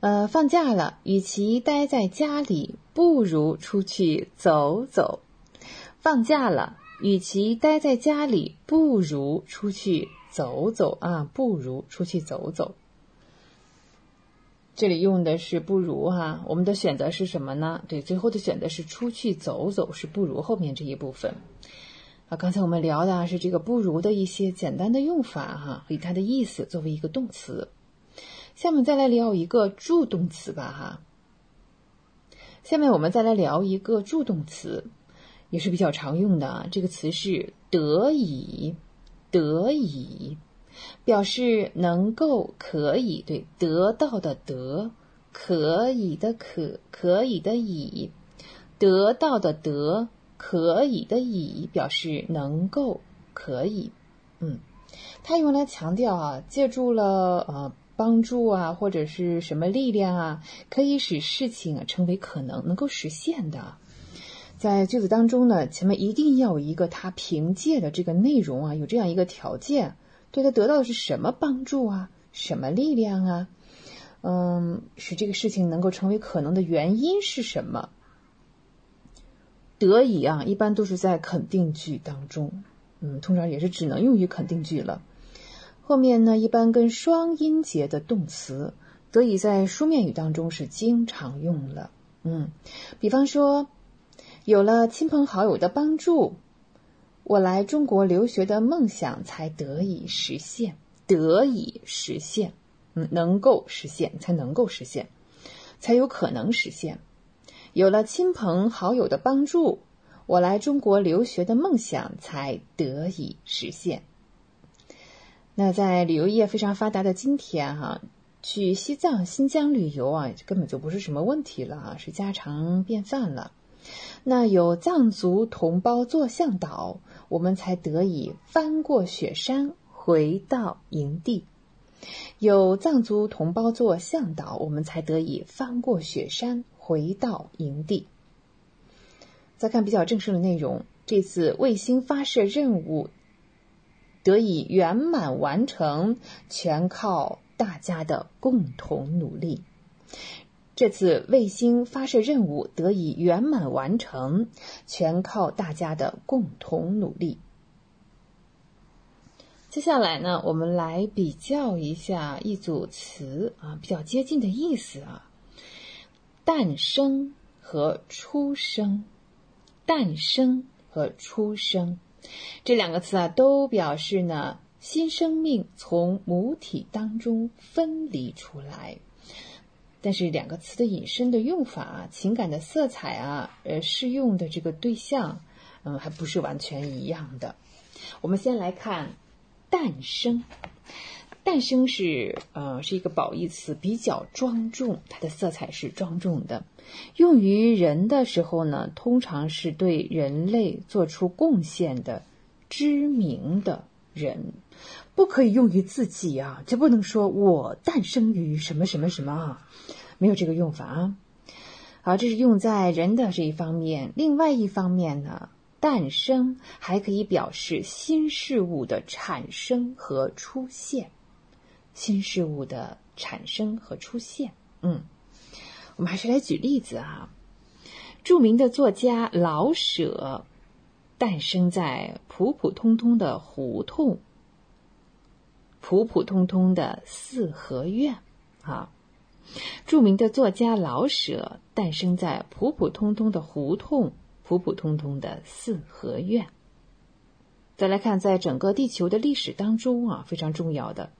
呃，放假了，与其待在家里，不如出去走走。放假了，与其待在家里，不如出去。走走啊，不如出去走走。这里用的是不如哈，我们的选择是什么呢？对，最后的选择是出去走走，是不如后面这一部分。啊，刚才我们聊的是这个不如的一些简单的用法哈，以它的意思作为一个动词。下面再来聊一个助动词吧哈。下面我们再来聊一个助动词，也是比较常用的啊，这个词是得以。得以表示能够可以对得到的得可以的可可以的以得到的得可以的以表示能够可以嗯，它用来强调啊，借助了呃帮助啊或者是什么力量啊，可以使事情啊成为可能能够实现的。在句子当中呢，前面一定要有一个他凭借的这个内容啊，有这样一个条件，对他得到的是什么帮助啊，什么力量啊，嗯，使这个事情能够成为可能的原因是什么？得以啊，一般都是在肯定句当中，嗯，通常也是只能用于肯定句了。后面呢，一般跟双音节的动词，得以在书面语当中是经常用了，嗯，比方说。有了亲朋好友的帮助，我来中国留学的梦想才得以实现。得以实现，嗯，能够实现才能够实现，才有可能实现。有了亲朋好友的帮助，我来中国留学的梦想才得以实现。那在旅游业非常发达的今天，哈，去西藏、新疆旅游啊，根本就不是什么问题了啊，是家常便饭了。那有藏族同胞做向导，我们才得以翻过雪山回到营地。有藏族同胞做向导，我们才得以翻过雪山回到营地。再看比较正式的内容，这次卫星发射任务得以圆满完成，全靠大家的共同努力。这次卫星发射任务得以圆满完成，全靠大家的共同努力。接下来呢，我们来比较一下一组词啊，比较接近的意思啊。诞生和出生，诞生和出生这两个词啊，都表示呢新生命从母体当中分离出来。但是两个词的引申的用法、情感的色彩啊，呃，适用的这个对象，嗯，还不是完全一样的。我们先来看。诞生，诞生是呃是一个褒义词，比较庄重，它的色彩是庄重的。用于人的时候呢，通常是对人类做出贡献的知名的人，不可以用于自己啊，就不能说我诞生于什么什么什么啊，没有这个用法啊。好，这是用在人的这一方面，另外一方面呢。诞生还可以表示新事物的产生和出现，新事物的产生和出现。嗯，我们还是来举例子啊。著名的作家老舍诞生在普普通通的胡同，普普通通的四合院啊。著名的作家老舍诞生在普普通通的胡同。普普通通的四合院。再来看，在整个地球的历史当中啊，非常重要的，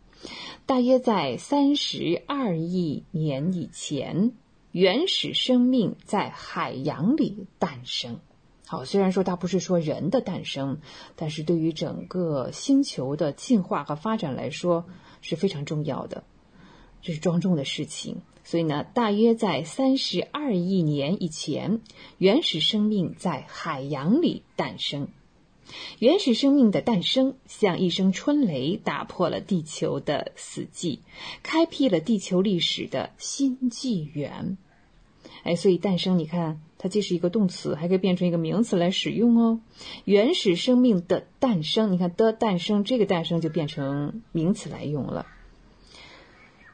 大约在三十二亿年以前，原始生命在海洋里诞生。好，虽然说它不是说人的诞生，但是对于整个星球的进化和发展来说是非常重要的，这是庄重的事情。所以呢，大约在三十二亿年以前，原始生命在海洋里诞生。原始生命的诞生像一声春雷，打破了地球的死寂，开辟了地球历史的新纪元。哎，所以诞生，你看它既是一个动词，还可以变成一个名词来使用哦。原始生命的诞生，你看的诞生，这个诞生就变成名词来用了。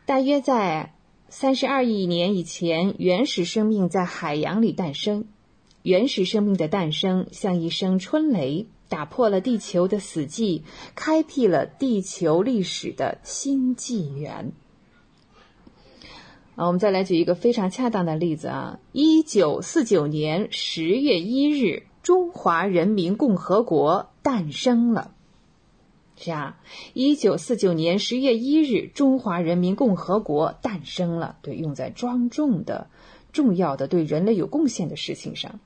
大约在。三十二亿年以前，原始生命在海洋里诞生。原始生命的诞生像一声春雷，打破了地球的死寂，开辟了地球历史的新纪元。啊，我们再来举一个非常恰当的例子啊！一九四九年十月一日，中华人民共和国诞生了。是啊，一九四九年十月一日，中华人民共和国诞生了。对，用在庄重的、重要的、对人类有贡献的事情上。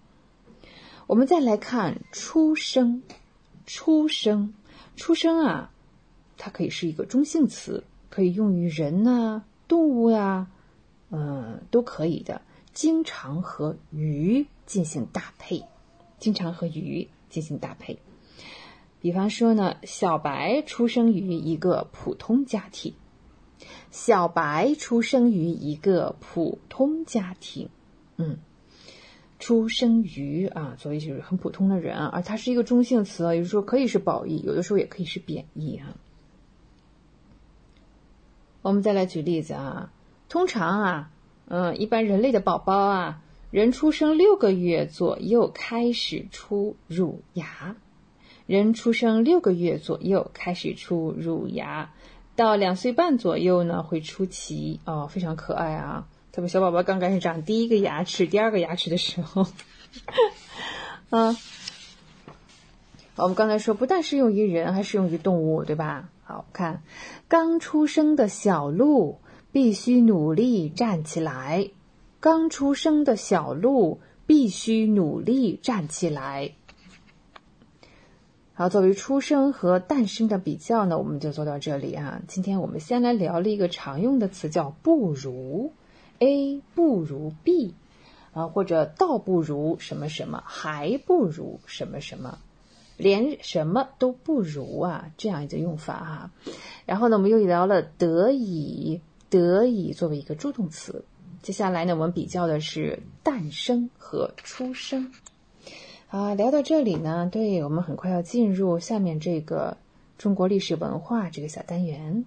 我们再来看“出生”，“出生”，“出生”啊，它可以是一个中性词，可以用于人呐、动物呀，嗯，都可以的。经常和鱼进行搭配，经常和鱼进行搭配。比方说呢，小白出生于一个普通家庭。小白出生于一个普通家庭，嗯，出生于啊，所以就是很普通的人啊，而它是一个中性词，有的时候可以是褒义，有的时候也可以是贬义啊。我们再来举例子啊，通常啊，嗯，一般人类的宝宝啊，人出生六个月左右开始出乳牙。人出生六个月左右开始出乳牙，到两岁半左右呢会出齐哦，非常可爱啊！特别小宝宝刚开始长第一个牙齿、第二个牙齿的时候，啊，我们刚才说不但适用于人，还适用于动物，对吧？好看，刚出生的小鹿必须努力站起来，刚出生的小鹿必须努力站起来。好，作为出生和诞生的比较呢，我们就做到这里啊。今天我们先来聊了一个常用的词，叫不如，A 不如 B，啊，或者倒不如什么什么，还不如什么什么，连什么都不如啊，这样一个用法啊。然后呢，我们又聊了得以，得以作为一个助动词。接下来呢，我们比较的是诞生和出生。啊，聊到这里呢，对我们很快要进入下面这个中国历史文化这个小单元。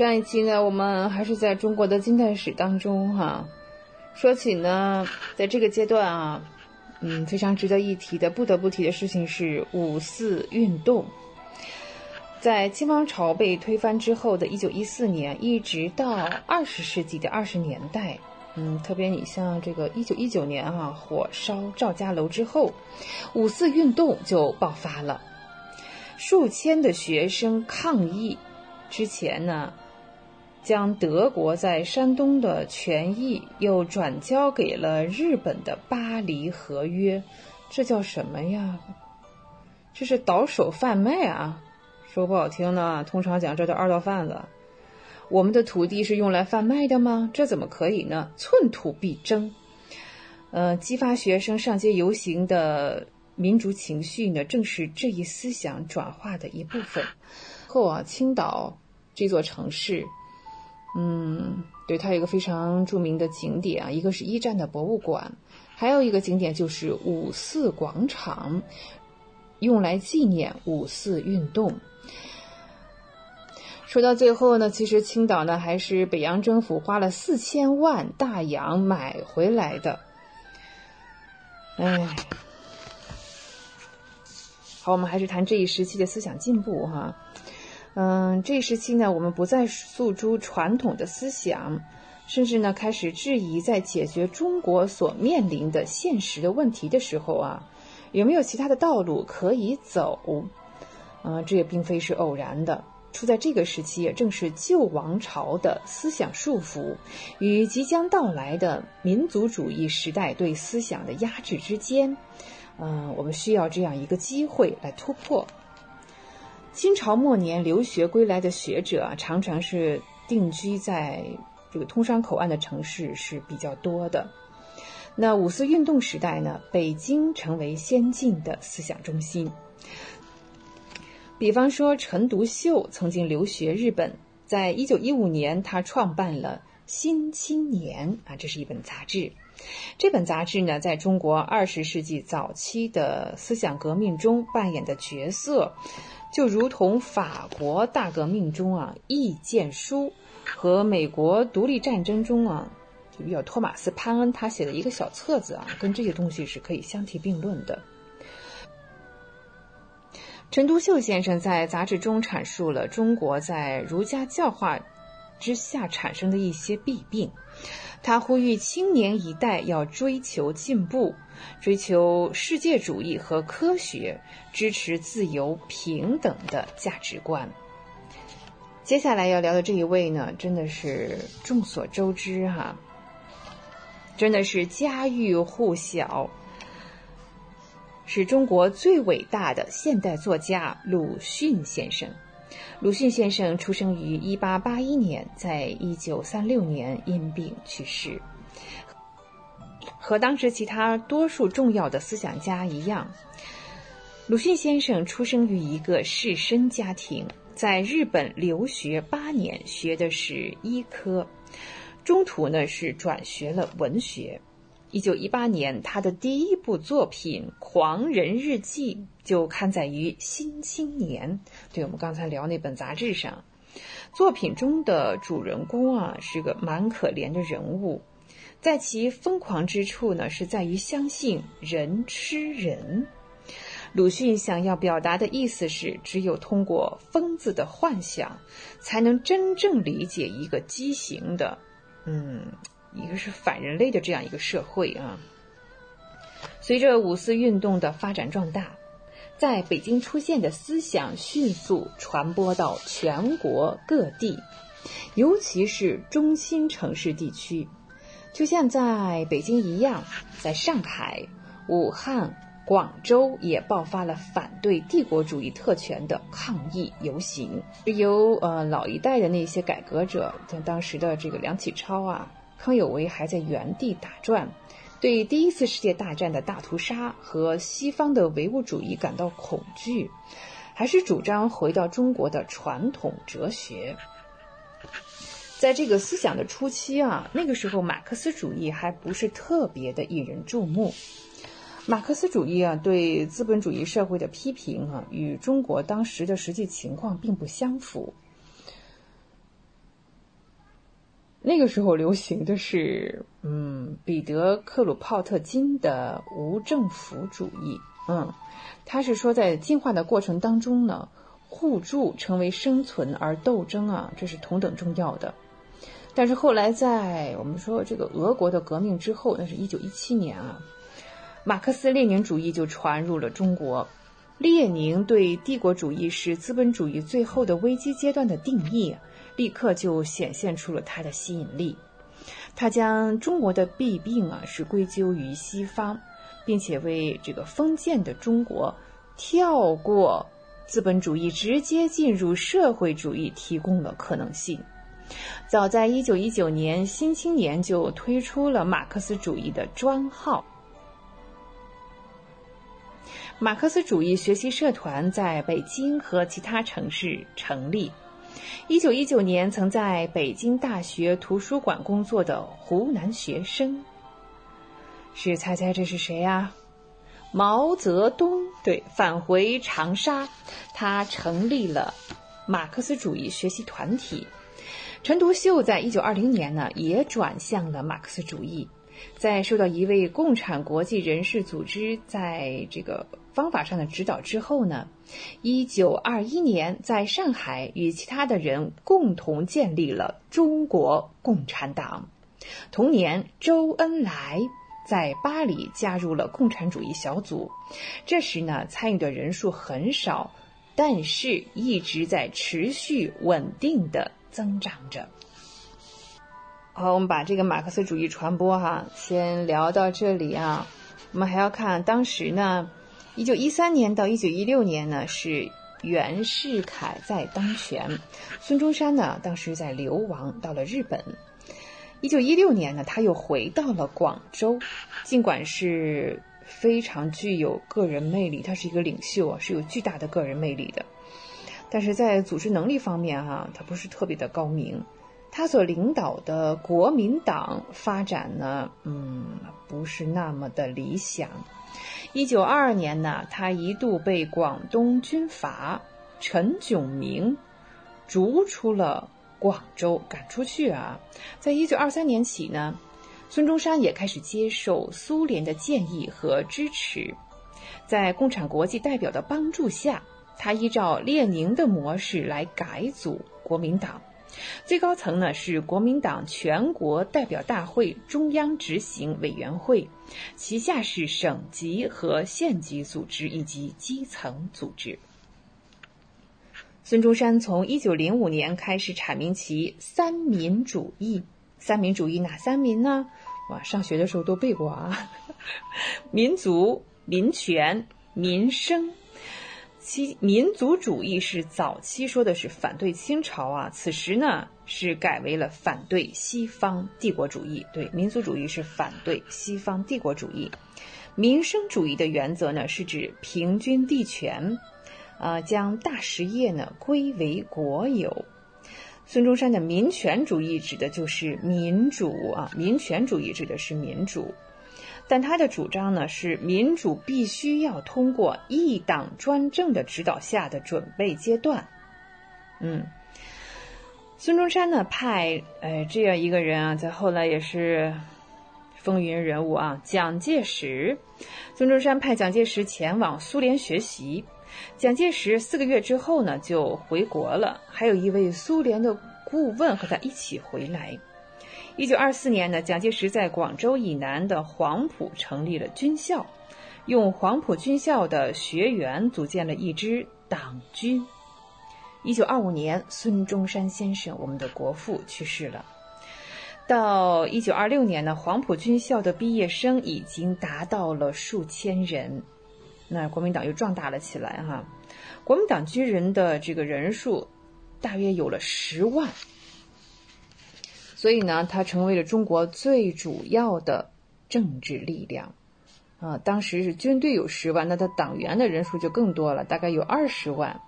上一期呢，我们还是在中国的近代史当中哈，说起呢，在这个阶段啊，嗯，非常值得一提的、不得不提的事情是五四运动。在清王朝被推翻之后的一九一四年，一直到二十世纪的二十年代，嗯，特别你像这个一九一九年啊，火烧赵家楼之后，五四运动就爆发了，数千的学生抗议。之前呢，将德国在山东的权益又转交给了日本的巴黎合约，这叫什么呀？这是倒手贩卖啊！说不好听呢，通常讲这叫二道贩子。我们的土地是用来贩卖的吗？这怎么可以呢？寸土必争。呃，激发学生上街游行的民族情绪呢，正是这一思想转化的一部分。后啊，青岛这座城市，嗯，对，它有一个非常著名的景点啊，一个是一战的博物馆，还有一个景点就是五四广场，用来纪念五四运动。说到最后呢，其实青岛呢还是北洋政府花了四千万大洋买回来的。哎，好，我们还是谈这一时期的思想进步哈。嗯，这一时期呢，我们不再诉诸传统的思想，甚至呢开始质疑，在解决中国所面临的现实的问题的时候啊，有没有其他的道路可以走？啊，这也并非是偶然的。处在这个时期，也正是旧王朝的思想束缚与即将到来的民族主义时代对思想的压制之间。嗯，我们需要这样一个机会来突破。清朝末年留学归来的学者啊，常常是定居在这个通商口岸的城市是比较多的。那五四运动时代呢，北京成为先进的思想中心。比方说，陈独秀曾经留学日本，在一九一五年，他创办了《新青年》啊，这是一本杂志。这本杂志呢，在中国二十世纪早期的思想革命中扮演的角色。就如同法国大革命中啊，意见书和美国独立战争中啊，就比较托马斯潘恩他写的一个小册子啊，跟这些东西是可以相提并论的。陈独秀先生在杂志中阐述了中国在儒家教化之下产生的一些弊病，他呼吁青年一代要追求进步。追求世界主义和科学，支持自由平等的价值观。接下来要聊的这一位呢，真的是众所周知哈，真的是家喻户晓，是中国最伟大的现代作家鲁迅先生。鲁迅先生出生于一八八一年，在一九三六年因病去世。和当时其他多数重要的思想家一样，鲁迅先生出生于一个士绅家庭，在日本留学八年，学的是医科，中途呢是转学了文学。一九一八年，他的第一部作品《狂人日记》就刊载于《新青年》，对我们刚才聊那本杂志上。作品中的主人公啊，是个蛮可怜的人物。在其疯狂之处呢，是在于相信人吃人。鲁迅想要表达的意思是，只有通过疯子的幻想，才能真正理解一个畸形的，嗯，一个是反人类的这样一个社会啊。随着五四运动的发展壮大，在北京出现的思想迅速传播到全国各地，尤其是中心城市地区。就像在北京一样，在上海、武汉、广州也爆发了反对帝国主义特权的抗议游行，由呃老一代的那些改革者，像当时的这个梁启超啊、康有为还在原地打转，对第一次世界大战的大屠杀和西方的唯物主义感到恐惧，还是主张回到中国的传统哲学。在这个思想的初期啊，那个时候马克思主义还不是特别的引人注目。马克思主义啊，对资本主义社会的批评啊，与中国当时的实际情况并不相符。那个时候流行的是，嗯，彼得·克鲁泡特金的无政府主义。嗯，他是说在进化的过程当中呢，互助成为生存，而斗争啊，这是同等重要的。但是后来在我们说这个俄国的革命之后，那是一九一七年啊，马克思列宁主义就传入了中国。列宁对帝国主义是资本主义最后的危机阶段的定义。立刻就显现出了它的吸引力。他将中国的弊病啊是归咎于西方，并且为这个封建的中国跳过资本主义直接进入社会主义提供了可能性。早在一九一九年，《新青年》就推出了马克思主义的专号。马克思主义学习社团在北京和其他城市成立。一九一九年，曾在北京大学图书馆工作的湖南学生，是猜猜这是谁呀？毛泽东。对，返回长沙，他成立了马克思主义学习团体。陈独秀在一九二零年呢，也转向了马克思主义，在受到一位共产国际人士组织在这个。方法上的指导之后呢，一九二一年在上海与其他的人共同建立了中国共产党。同年，周恩来在巴黎加入了共产主义小组。这时呢，参与的人数很少，但是一直在持续稳定的增长着。好，我们把这个马克思主义传播哈，先聊到这里啊。我们还要看当时呢。一九一三年到一九一六年呢，是袁世凯在当权，孙中山呢当时在流亡到了日本。一九一六年呢，他又回到了广州，尽管是非常具有个人魅力，他是一个领袖啊，是有巨大的个人魅力的，但是在组织能力方面哈，他不是特别的高明。他所领导的国民党发展呢，嗯，不是那么的理想。一九二二年呢，他一度被广东军阀陈炯明逐出了广州，赶出去啊。在一九二三年起呢，孙中山也开始接受苏联的建议和支持，在共产国际代表的帮助下，他依照列宁的模式来改组国民党。最高层呢是国民党全国代表大会中央执行委员会，旗下是省级和县级组织以及基层组织。孙中山从一九零五年开始阐明其三民主义。三民主义哪三民呢？哇，上学的时候都背过啊，民族、民权、民生。其民族主义是早期说的是反对清朝啊，此时呢是改为了反对西方帝国主义。对，民族主义是反对西方帝国主义。民生主义的原则呢是指平均地权，啊，将大实业呢归为国有。孙中山的民权主义指的就是民主啊，民权主义指的是民主。但他的主张呢是民主必须要通过一党专政的指导下的准备阶段。嗯，孙中山呢派呃这样一个人啊，在后来也是风云人物啊，蒋介石。孙中山派蒋介石前往苏联学习，蒋介石四个月之后呢就回国了，还有一位苏联的顾问和他一起回来。一九二四年呢，蒋介石在广州以南的黄埔成立了军校，用黄埔军校的学员组建了一支党军。一九二五年，孙中山先生，我们的国父去世了。到一九二六年呢，黄埔军校的毕业生已经达到了数千人，那国民党又壮大了起来哈。国民党军人的这个人数大约有了十万。所以呢，他成为了中国最主要的政治力量，啊，当时是军队有十万，那他党员的人数就更多了，大概有二十万。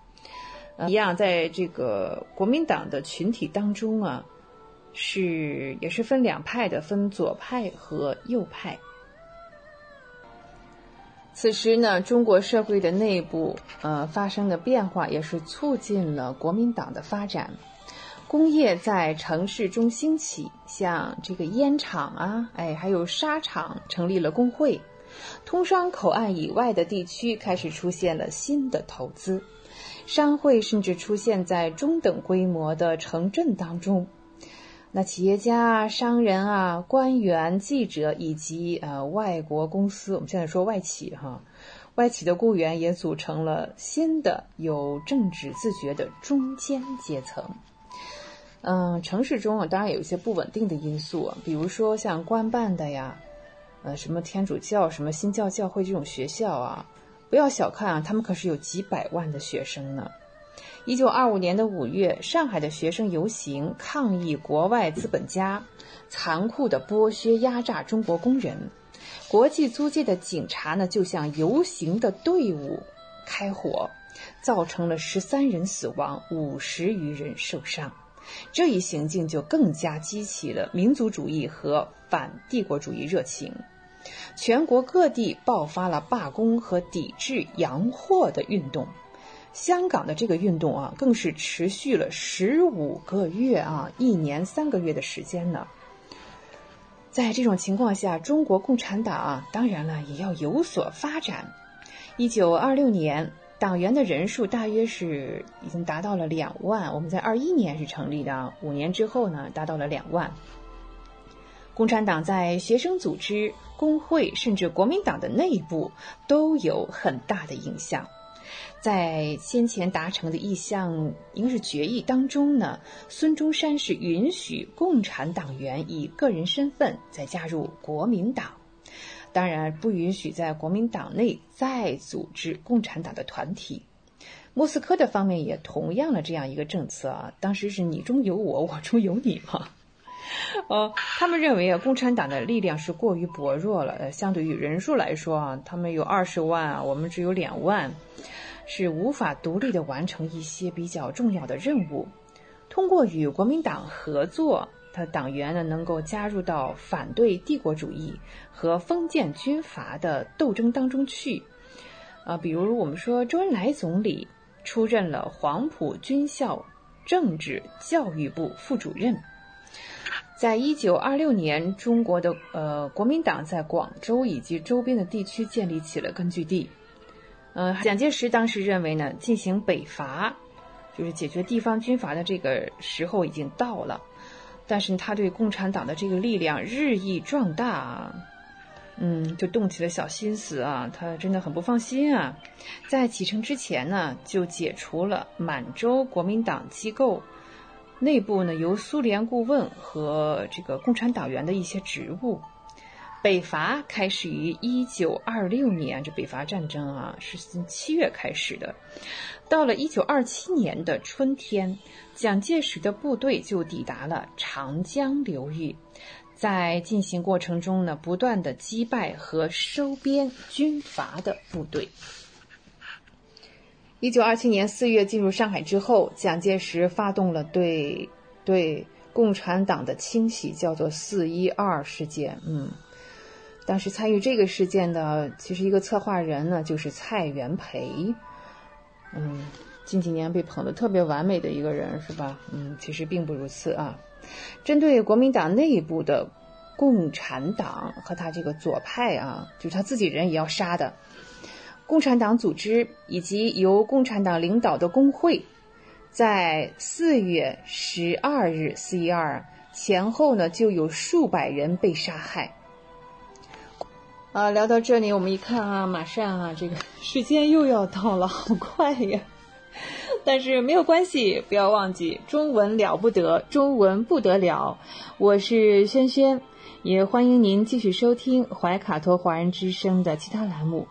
一样，在这个国民党的群体当中啊，是也是分两派的，分左派和右派。此时呢，中国社会的内部呃发生的变化，也是促进了国民党的发展。工业在城市中兴起，像这个烟厂啊，哎，还有纱厂成立了工会。通商口岸以外的地区开始出现了新的投资，商会甚至出现在中等规模的城镇当中。那企业家、商人啊、官员、记者以及呃外国公司，我们现在说外企哈，外企的雇员也组成了新的有政治自觉的中间阶层。嗯，城市中啊，当然有一些不稳定的因素，比如说像官办的呀，呃，什么天主教、什么新教教会这种学校啊，不要小看啊，他们可是有几百万的学生呢。一九二五年的五月，上海的学生游行抗议国外资本家残酷的剥削压榨中国工人，国际租界的警察呢，就向游行的队伍开火，造成了十三人死亡，五十余人受伤。这一行径就更加激起了民族主义和反帝国主义热情，全国各地爆发了罢工和抵制洋货的运动。香港的这个运动啊，更是持续了十五个月啊，一年三个月的时间呢。在这种情况下，中国共产党啊，当然了也要有所发展。一九二六年。党员的人数大约是已经达到了两万。我们在二一年是成立的，五年之后呢，达到了两万。共产党在学生组织、工会，甚至国民党的内部都有很大的影响。在先前达成的一项应该是决议当中呢，孙中山是允许共产党员以个人身份再加入国民党。当然不允许在国民党内再组织共产党的团体。莫斯科的方面也同样的这样一个政策啊，当时是你中有我，我中有你嘛。哦，他们认为啊，共产党的力量是过于薄弱了，呃，相对于人数来说啊，他们有二十万啊，我们只有两万，是无法独立的完成一些比较重要的任务。通过与国民党合作。他党员呢，能够加入到反对帝国主义和封建军阀的斗争当中去，啊，比如我们说周恩来总理出任了黄埔军校政治教育部副主任，在一九二六年，中国的呃国民党在广州以及周边的地区建立起了根据地，呃，蒋介石当时认为呢，进行北伐，就是解决地方军阀的这个时候已经到了。但是他对共产党的这个力量日益壮大啊，嗯，就动起了小心思啊，他真的很不放心啊。在启程之前呢，就解除了满洲国民党机构内部呢由苏联顾问和这个共产党员的一些职务。北伐开始于一九二六年，这北伐战争啊是从七月开始的。到了一九二七年的春天，蒋介石的部队就抵达了长江流域，在进行过程中呢，不断的击败和收编军阀的部队。一九二七年四月进入上海之后，蒋介石发动了对对共产党的清洗，叫做“四一二事件”。嗯。当时参与这个事件的，其实一个策划人呢，就是蔡元培。嗯，近几年被捧得特别完美的一个人，是吧？嗯，其实并不如此啊。针对国民党内部的共产党和他这个左派啊，就是他自己人也要杀的。共产党组织以及由共产党领导的工会，在四月十二日四一二前后呢，就有数百人被杀害。啊，聊到这里，我们一看啊，马上啊，这个时间又要到了，好快呀！但是没有关系，不要忘记，中文了不得，中文不得了。我是轩轩，也欢迎您继续收听怀卡托华人之声的其他栏目。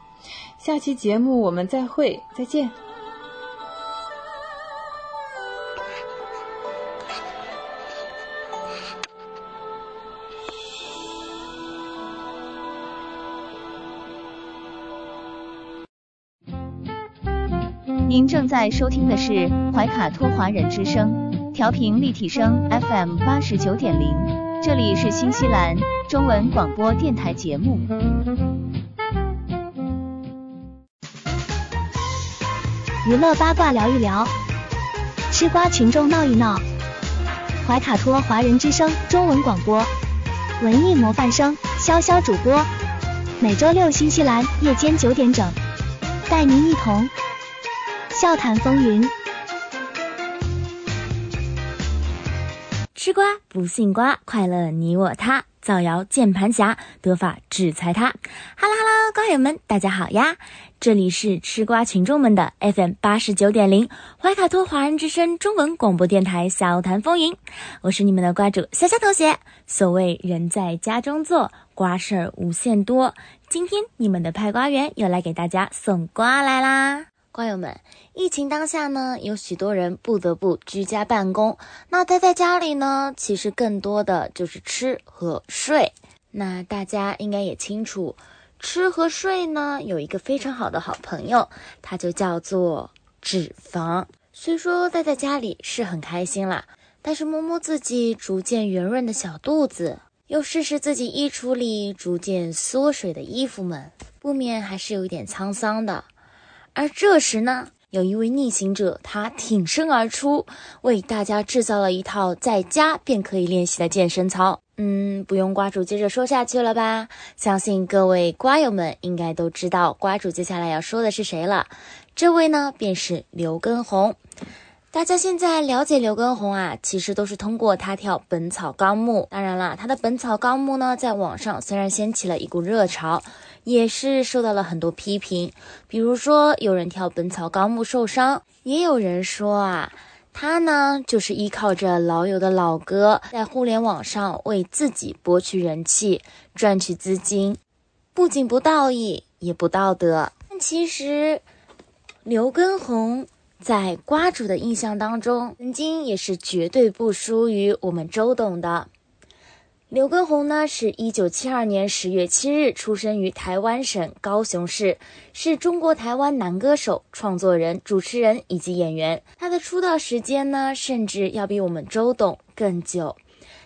下期节目我们再会，再见。在收听的是怀卡托华人之声，调频立体声 FM 八十九点零，这里是新西兰中文广播电台节目。娱乐八卦聊一聊，吃瓜群众闹一闹。怀卡托华人之声中文广播，文艺模范生潇潇主播，每周六新西兰夜间九点整，带您一同笑谈风云。吃瓜不信瓜，快乐你我他，造谣键盘侠，得法制裁他。Hello Hello，瓜友们，大家好呀！这里是吃瓜群众们的 FM 八十九点零怀卡托华人之声中文广播电台笑谈风云，我是你们的瓜主潇潇同学。所谓人在家中坐，瓜事儿无限多。今天你们的派瓜员又来给大家送瓜来啦！瓜友们，疫情当下呢，有许多人不得不居家办公。那待在家里呢，其实更多的就是吃和睡。那大家应该也清楚，吃和睡呢，有一个非常好的好朋友，它就叫做脂肪。虽说待在家里是很开心啦，但是摸摸自己逐渐圆润的小肚子，又试试自己衣橱里逐渐缩水的衣服们，不免还是有一点沧桑的。而这时呢，有一位逆行者，他挺身而出，为大家制造了一套在家便可以练习的健身操。嗯，不用瓜主接着说下去了吧？相信各位瓜友们应该都知道瓜主接下来要说的是谁了。这位呢，便是刘畊宏。大家现在了解刘畊宏啊，其实都是通过他跳《本草纲目》。当然了，他的《本草纲目》呢，在网上虽然掀起了一股热潮。也是受到了很多批评，比如说有人跳《本草纲目》受伤，也有人说啊，他呢就是依靠着老友的老歌，在互联网上为自己博取人气、赚取资金，不仅不道义，也不道德。但其实，刘畊宏在瓜主的印象当中，曾经也是绝对不输于我们周董的。刘畊宏呢，是一九七二年十月七日出生于台湾省高雄市，是中国台湾男歌手、创作人、主持人以及演员。他的出道时间呢，甚至要比我们周董更久。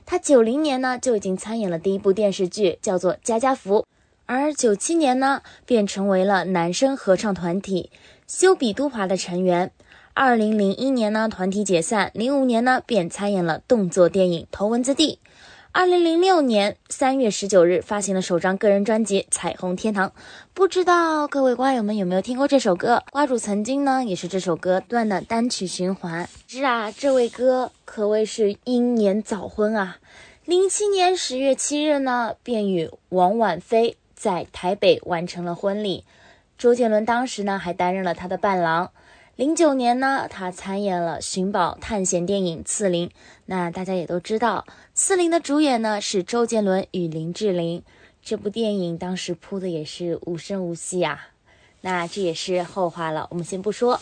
他九零年呢就已经参演了第一部电视剧，叫做《家家福》，而九七年呢便成为了男声合唱团体修比都华的成员。二零零一年呢团体解散，零五年呢便参演了动作电影《头文字 D》。二零零六年三月十九日发行了首张个人专辑《彩虹天堂》，不知道各位瓜友们有没有听过这首歌？瓜主曾经呢也是这首歌段的单曲循环。是啊，这位哥可谓是英年早婚啊！零七年十月七日呢，便与王婉菲在台北完成了婚礼。周杰伦当时呢还担任了他的伴郎。零九年呢，他参演了寻宝探险电影《刺陵》。那大家也都知道，《刺陵》的主演呢是周杰伦与林志玲。这部电影当时铺的也是无声无息啊。那这也是后话了，我们先不说。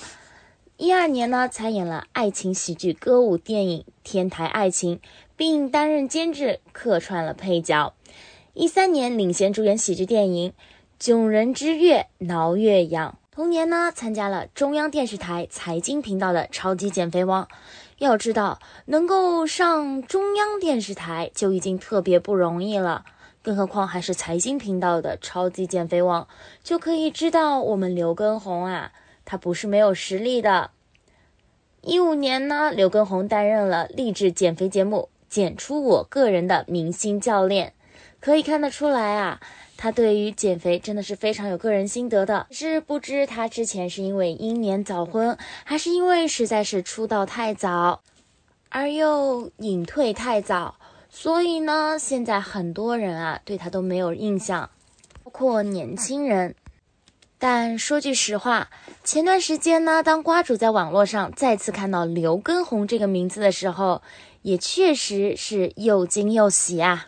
一二年呢，参演了爱情喜剧歌舞电影《天台爱情》，并担任监制，客串了配角。一三年，领衔主演喜剧电影《囧人之月挠月痒》。同年呢，参加了中央电视台财经频道的《超级减肥王》。要知道，能够上中央电视台就已经特别不容易了，更何况还是财经频道的《超级减肥王》，就可以知道我们刘畊宏啊，他不是没有实力的。一五年呢，刘畊宏担任了励志减肥节目《减出我个人的明星教练》，可以看得出来啊。他对于减肥真的是非常有个人心得的，是不知他之前是因为英年早婚，还是因为实在是出道太早，而又隐退太早，所以呢，现在很多人啊对他都没有印象，包括年轻人。但说句实话，前段时间呢，当瓜主在网络上再次看到刘畊宏这个名字的时候，也确实是又惊又喜啊。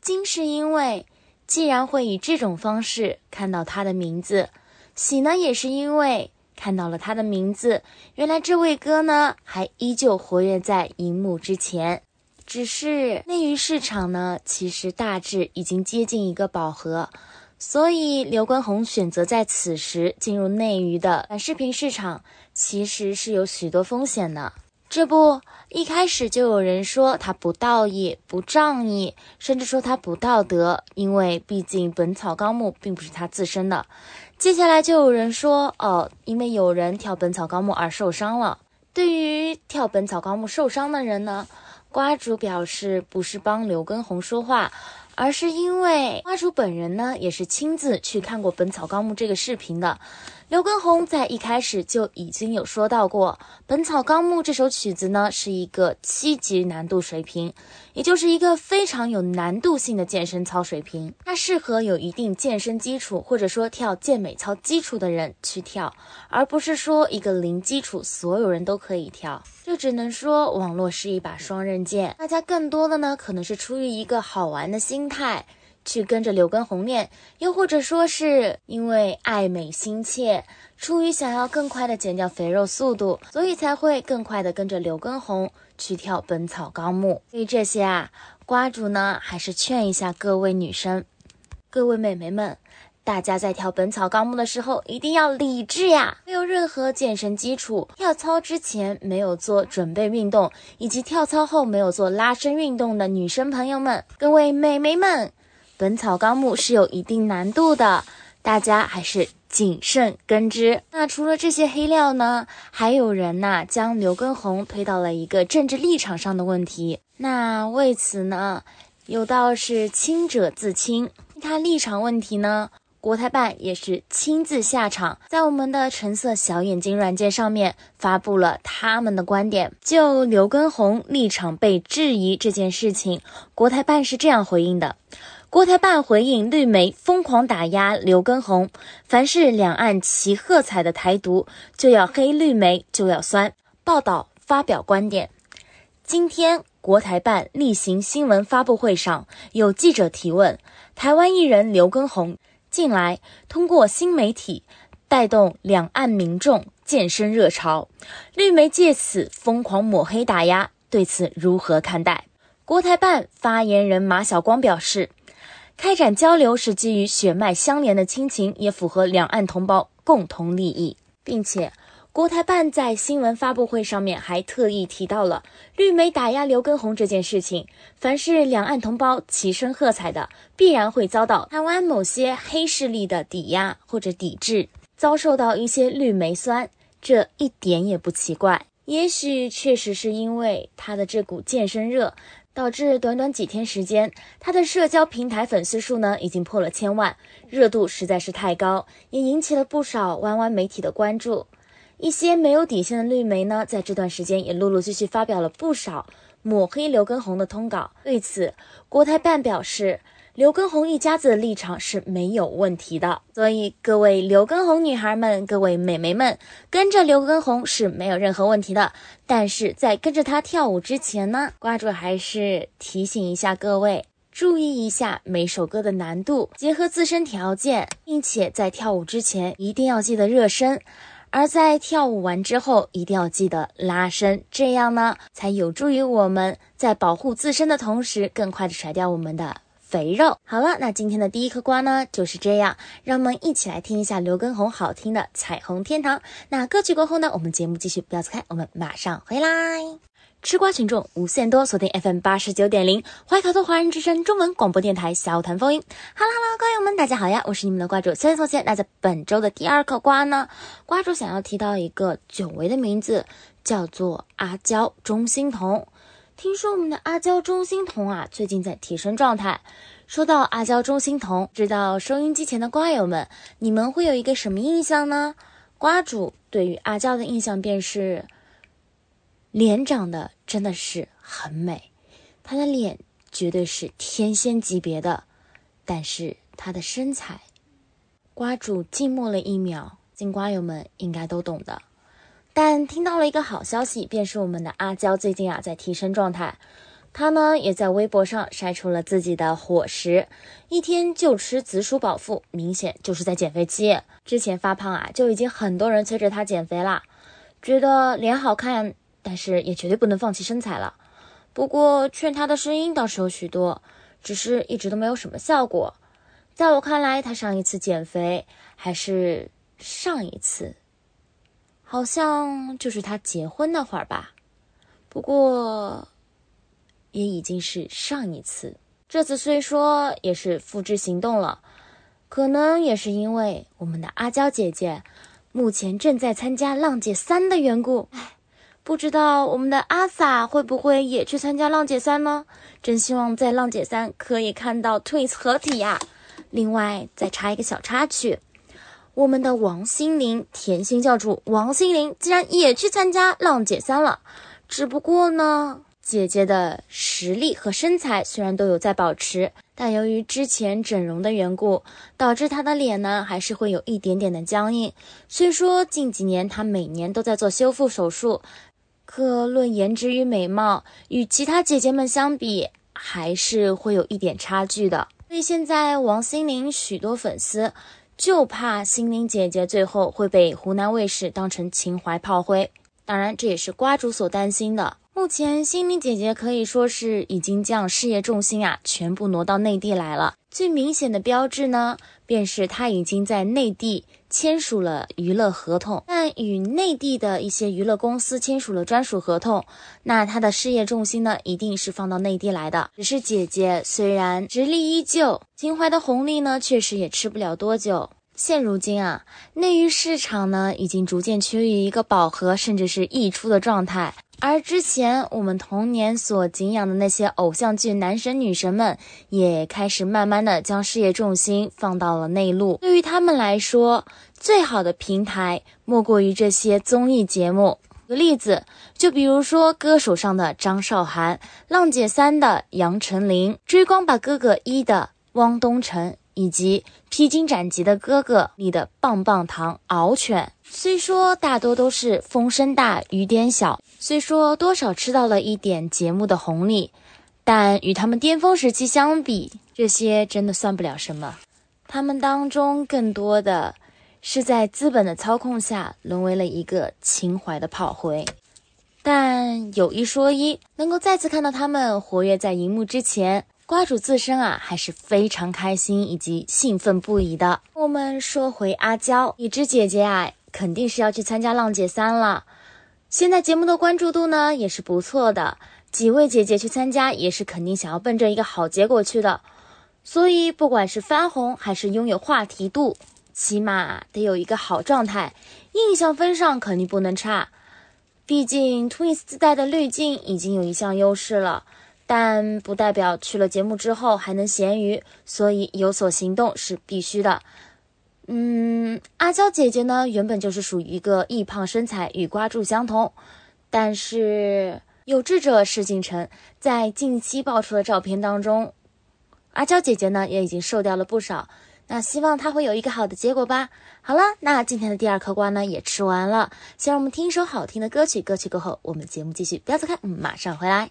惊是因为。既然会以这种方式看到他的名字，喜呢也是因为看到了他的名字。原来这位哥呢还依旧活跃在荧幕之前，只是内娱市场呢其实大致已经接近一个饱和，所以刘畊宏选择在此时进入内娱的短视频市场，其实是有许多风险的。这不，一开始就有人说他不道义、不仗义，甚至说他不道德，因为毕竟《本草纲目》并不是他自身的。接下来就有人说，哦，因为有人跳《本草纲目》而受伤了。对于跳《本草纲目》受伤的人呢，瓜主表示不是帮刘畊宏说话，而是因为瓜主本人呢也是亲自去看过《本草纲目》这个视频的。刘畊宏在一开始就已经有说到过，《本草纲目》这首曲子呢是一个七级难度水平，也就是一个非常有难度性的健身操水平。它适合有一定健身基础或者说跳健美操基础的人去跳，而不是说一个零基础所有人都可以跳。这只能说网络是一把双刃剑，大家更多的呢可能是出于一个好玩的心态。去跟着刘畊宏练，又或者说是因为爱美心切，出于想要更快的减掉肥肉速度，所以才会更快的跟着刘畊宏去跳《本草纲目》。对于这些啊，瓜主呢还是劝一下各位女生、各位美眉们，大家在跳《本草纲目》的时候一定要理智呀！没有任何健身基础，跳操之前没有做准备运动，以及跳操后没有做拉伸运动的女生朋友们，各位美眉们。《本草纲目》是有一定难度的，大家还是谨慎跟之。那除了这些黑料呢，还有人呐将刘畊宏推到了一个政治立场上的问题。那为此呢，有道是清者自清。他立场问题呢，国台办也是亲自下场，在我们的橙色小眼睛软件上面发布了他们的观点。就刘畊宏立场被质疑这件事情，国台办是这样回应的。国台办回应绿媒疯狂打压刘畊宏，凡是两岸齐喝彩的台独，就要黑绿媒，就要酸。报道发表观点。今天国台办例行新闻发布会上，有记者提问：台湾艺人刘畊宏近来通过新媒体带动两岸民众健身热潮，绿媒借此疯狂抹黑打压，对此如何看待？国台办发言人马晓光表示。开展交流是基于血脉相连的亲情，也符合两岸同胞共同利益，并且国台办在新闻发布会上面还特意提到了绿媒打压刘畊宏这件事情。凡是两岸同胞齐声喝彩的，必然会遭到台湾某些黑势力的抵押或者抵制，遭受到一些绿媒酸，这一点也不奇怪。也许确实是因为他的这股健身热。导致短短几天时间，他的社交平台粉丝数呢已经破了千万，热度实在是太高，也引起了不少弯弯媒体的关注。一些没有底线的绿媒呢，在这段时间也陆陆续续发表了不少抹黑刘畊宏的通稿。对此，国台办表示。刘畊宏一家子的立场是没有问题的，所以各位刘畊宏女孩们、各位美眉们，跟着刘畊宏是没有任何问题的。但是在跟着他跳舞之前呢，瓜主还是提醒一下各位，注意一下每首歌的难度，结合自身条件，并且在跳舞之前一定要记得热身，而在跳舞完之后一定要记得拉伸，这样呢才有助于我们在保护自身的同时，更快的甩掉我们的。肥肉好了，那今天的第一颗瓜呢就是这样，让我们一起来听一下刘畊宏好听的《彩虹天堂》。那歌曲过后呢，我们节目继续，不要走开，我们马上回来。吃瓜群众无限多，锁定 FM 八十九点零，怀卡托华人之声中文广播电台小谈风云。Hello Hello，瓜友们，大家好呀，我是你们的瓜主孙松贤。那在本周的第二颗瓜呢，瓜主想要提到一个久违的名字，叫做阿娇钟欣桐。听说我们的阿娇钟欣桐啊，最近在提升状态。说到阿娇钟欣桐，知道收音机前的瓜友们，你们会有一个什么印象呢？瓜主对于阿娇的印象便是，脸长得真的是很美，她的脸绝对是天仙级别的，但是她的身材，瓜主静默了一秒，金瓜友们应该都懂的。但听到了一个好消息，便是我们的阿娇最近啊在提升状态。她呢也在微博上晒出了自己的伙食，一天就吃紫薯饱腹，明显就是在减肥期。之前发胖啊，就已经很多人催着她减肥啦，觉得脸好看，但是也绝对不能放弃身材了。不过劝她的声音倒是有许多，只是一直都没有什么效果。在我看来，她上一次减肥还是上一次。好像就是他结婚那会儿吧，不过也已经是上一次。这次虽说也是复制行动了，可能也是因为我们的阿娇姐姐目前正在参加浪姐三的缘故。唉，不知道我们的阿 sa 会不会也去参加浪姐三呢？真希望在浪姐三可以看到 Twins 合体呀！另外再插一个小插曲，我们的王心凌甜心教主王心凌竟然也去参加浪姐三了。只不过呢，姐姐的实力和身材虽然都有在保持，但由于之前整容的缘故，导致她的脸呢还是会有一点点的僵硬。虽说近几年她每年都在做修复手术。可论颜值与美貌，与其他姐姐们相比，还是会有一点差距的。所以现在王心凌许多粉丝就怕心灵姐姐最后会被湖南卫视当成情怀炮灰，当然这也是瓜主所担心的。目前心灵姐姐可以说是已经将事业重心啊全部挪到内地来了。最明显的标志呢，便是她已经在内地。签署了娱乐合同，但与内地的一些娱乐公司签署了专属合同，那他的事业重心呢，一定是放到内地来的。只是姐姐虽然实力依旧，情怀的红利呢，确实也吃不了多久。现如今啊，内娱市场呢，已经逐渐趋于一个饱和，甚至是溢出的状态。而之前我们童年所敬仰的那些偶像剧男神女神们，也开始慢慢的将事业重心放到了内陆。对于他们来说，最好的平台莫过于这些综艺节目。举个例子，就比如说《歌手》上的张韶涵，《浪姐三》的杨丞琳，《追光吧哥哥一》的汪东城。以及《披荆斩棘的哥哥》里的棒棒糖敖犬，虽说大多都是风声大雨点小，虽说多少吃到了一点节目的红利，但与他们巅峰时期相比，这些真的算不了什么。他们当中更多的是在资本的操控下，沦为了一个情怀的炮灰。但有一说一，能够再次看到他们活跃在荧幕之前。瓜主自身啊，还是非常开心以及兴奋不已的。我们说回阿娇，已知姐姐啊，肯定是要去参加浪姐三了。现在节目的关注度呢，也是不错的。几位姐姐去参加，也是肯定想要奔着一个好结果去的。所以，不管是翻红还是拥有话题度，起码得有一个好状态，印象分上肯定不能差。毕竟 Twins 自带的滤镜已经有一项优势了。但不代表去了节目之后还能咸鱼，所以有所行动是必须的。嗯，阿娇姐姐呢，原本就是属于一个易胖身材，与瓜柱相同。但是有志者事竟成，在近期爆出的照片当中，阿娇姐姐呢也已经瘦掉了不少。那希望她会有一个好的结果吧。好了，那今天的第二颗瓜呢也吃完了，先让我们听一首好听的歌曲。歌曲过后，我们节目继续，不要走开，嗯，马上回来。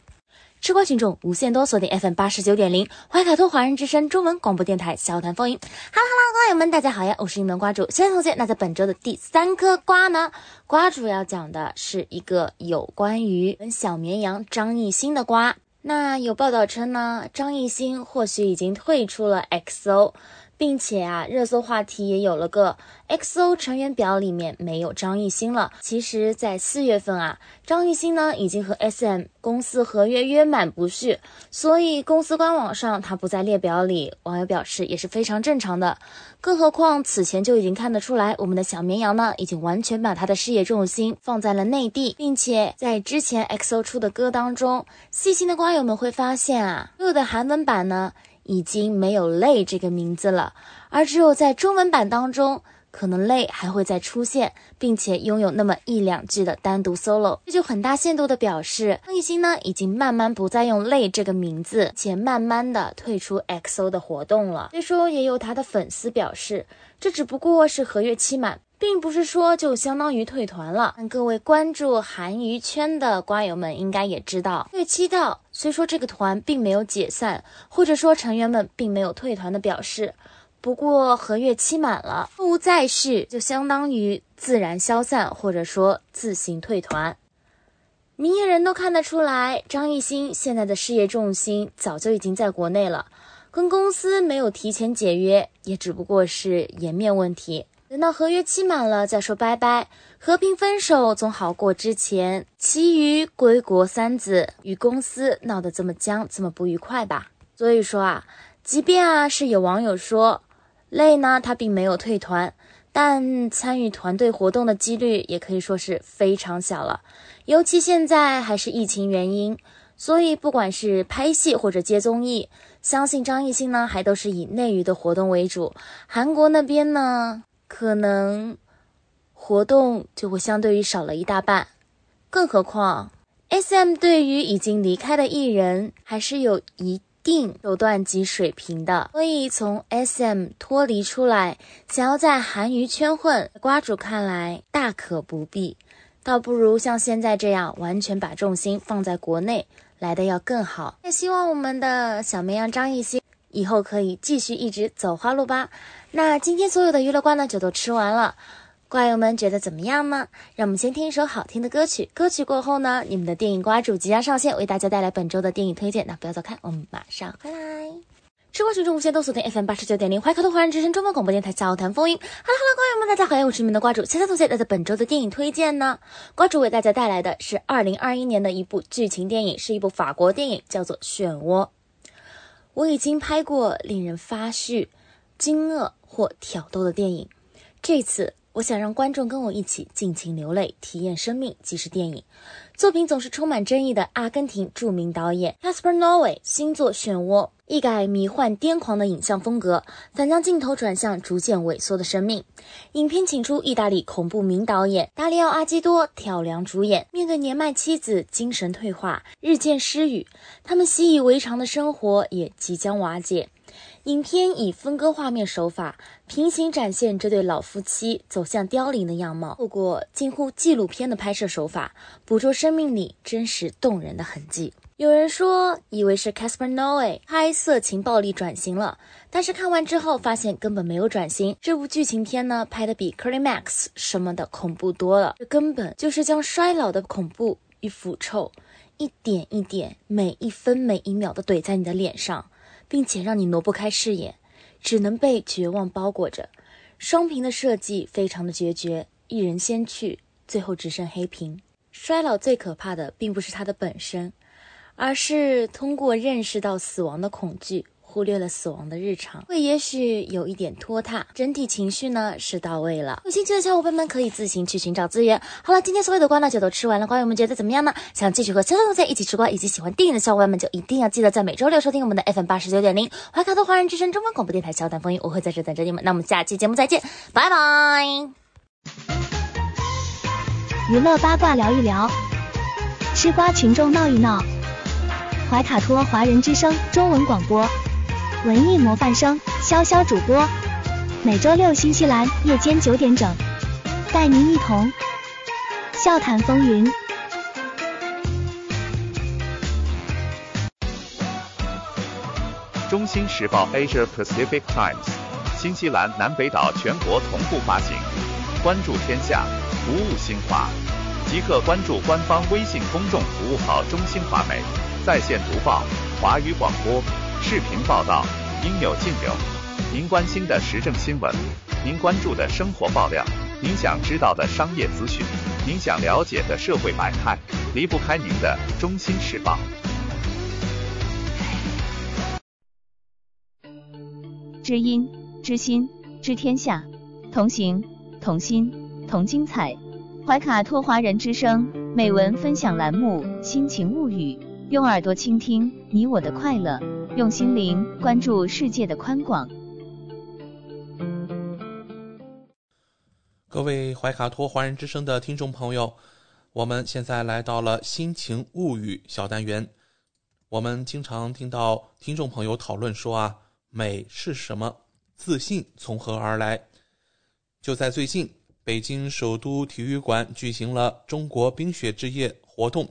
吃瓜群众无限多，锁定 FM 八十九点零，怀卡托华人之声中文广播电台，笑谈风云。哈喽哈喽，瓜友们，大家好呀，我是你们瓜主轩同学。那在本周的第三颗瓜呢，瓜主要讲的是一个有关于小绵羊张艺兴的瓜。那有报道称呢，张艺兴或许已经退出了 XO。并且啊，热搜话题也有了个 XO 成员表里面没有张艺兴了。其实，在四月份啊，张艺兴呢已经和 SM 公司合约约满不续，所以公司官网上他不在列表里。网友表示也是非常正常的。更何况此前就已经看得出来，我们的小绵羊呢已经完全把他的事业重心放在了内地，并且在之前 XO 出的歌当中，细心的瓜友们会发现啊，所有的韩文版呢。已经没有“泪”这个名字了，而只有在中文版当中，可能“泪”还会再出现，并且拥有那么一两句的单独 solo，这就很大限度的表示张艺兴呢已经慢慢不再用“泪”这个名字，且慢慢的退出 XO 的活动了。虽说也有他的粉丝表示，这只不过是合约期满。并不是说就相当于退团了。但各位关注韩娱圈的瓜友们应该也知道，对七道虽说这个团并没有解散，或者说成员们并没有退团的表示，不过合约期满了，不再续就相当于自然消散，或者说自行退团。明眼人都看得出来，张艺兴现在的事业重心早就已经在国内了，跟公司没有提前解约，也只不过是颜面问题。等到合约期满了再说拜拜，和平分手总好过之前其余归国三子与公司闹得这么僵，这么不愉快吧。所以说啊，即便啊是有网友说累呢，他并没有退团，但参与团队活动的几率也可以说是非常小了。尤其现在还是疫情原因，所以不管是拍戏或者接综艺，相信张艺兴呢还都是以内娱的活动为主。韩国那边呢，可能活动就会相对于少了一大半。更何况，SM 对于已经离开的艺人还是有一。定手段及水平的，所以从 SM 脱离出来，想要在韩娱圈混，瓜主看来大可不必，倒不如像现在这样，完全把重心放在国内，来的要更好。也希望我们的小绵羊张艺兴以后可以继续一直走花路吧。那今天所有的娱乐瓜呢，就都吃完了。瓜友们觉得怎么样呢？让我们先听一首好听的歌曲。歌曲过后呢，你们的电影瓜主即将上线，为大家带来本周的电影推荐。那不要走开，我们马上回来。吃瓜群众无限都锁定 FM 八十九点零，怀卡托华人之声中文广播电台笑谈风云。Hello，Hello，瓜友们，大家好，我是你们的瓜主。现在同学带来本周的电影推荐呢，瓜主为大家带来的是二零二一年的一部剧情电影，是一部法国电影，叫做《漩涡》。我已经拍过令人发絮、惊愕或挑逗的电影，这次。我想让观众跟我一起尽情流泪，体验生命即是电影。作品总是充满争议的阿根廷著名导演 Caspar Noé 新作《漩涡》，一改迷幻癫狂的影像风格，反将镜头转向逐渐萎缩的生命。影片请出意大利恐怖名导演达里奥·阿基多挑梁主演。面对年迈妻子精神退化、日渐失语，他们习以为常的生活也即将瓦解。影片以分割画面手法，平行展现这对老夫妻走向凋零的样貌，透过近乎纪录片的拍摄手法，捕捉生命里真实动人的痕迹。有人说，以为是 Casper Noé 拍色情暴力转型了，但是看完之后发现根本没有转型。这部剧情片呢，拍的比 Curly Max 什么的恐怖多了，这根本就是将衰老的恐怖与腐臭，一点一点，每一分每一秒的怼在你的脸上。并且让你挪不开视野，只能被绝望包裹着。双屏的设计非常的决绝，一人先去，最后只剩黑屏。衰老最可怕的，并不是它的本身，而是通过认识到死亡的恐惧。忽略了死亡的日常，会也许有一点拖沓，整体情绪呢是到位了。有兴趣的小伙伴们可以自行去寻找资源。好了，今天所有的瓜呢就都吃完了，瓜友们觉得怎么样呢？想继续和小同学一起吃瓜，以及喜欢电影的小伙伴们就一定要记得在每周六收听我们的 FM 八十九点零怀卡托华人之声中文广播电台《小胆风云》，我会在这等着你们。那我们下期节目再见，拜拜。娱乐八卦聊一聊，吃瓜群众闹一闹，怀卡托华人之声中文广播。文艺模范生潇潇主播，每周六新西兰夜间九点整，带您一同笑谈风云。中新时报 Asia Pacific Times，新西兰南北岛全国同步发行。关注天下，服务新华，即刻关注官方微信公众服务号“中新华媒”，在线读报，华语广播。视频报道应有尽有，您关心的时政新闻，您关注的生活爆料，您想知道的商业资讯，您想了解的社会百态，离不开您的《中心时报》。知音、知心、知天下，同行、同心、同精彩。怀卡托华人之声美文分享栏目《心情物语》，用耳朵倾听你我的快乐。用心灵关注世界的宽广。各位怀卡托华人之声的听众朋友，我们现在来到了心情物语小单元。我们经常听到听众朋友讨论说啊，美是什么？自信从何而来？就在最近，北京首都体育馆举行了中国冰雪之夜活动。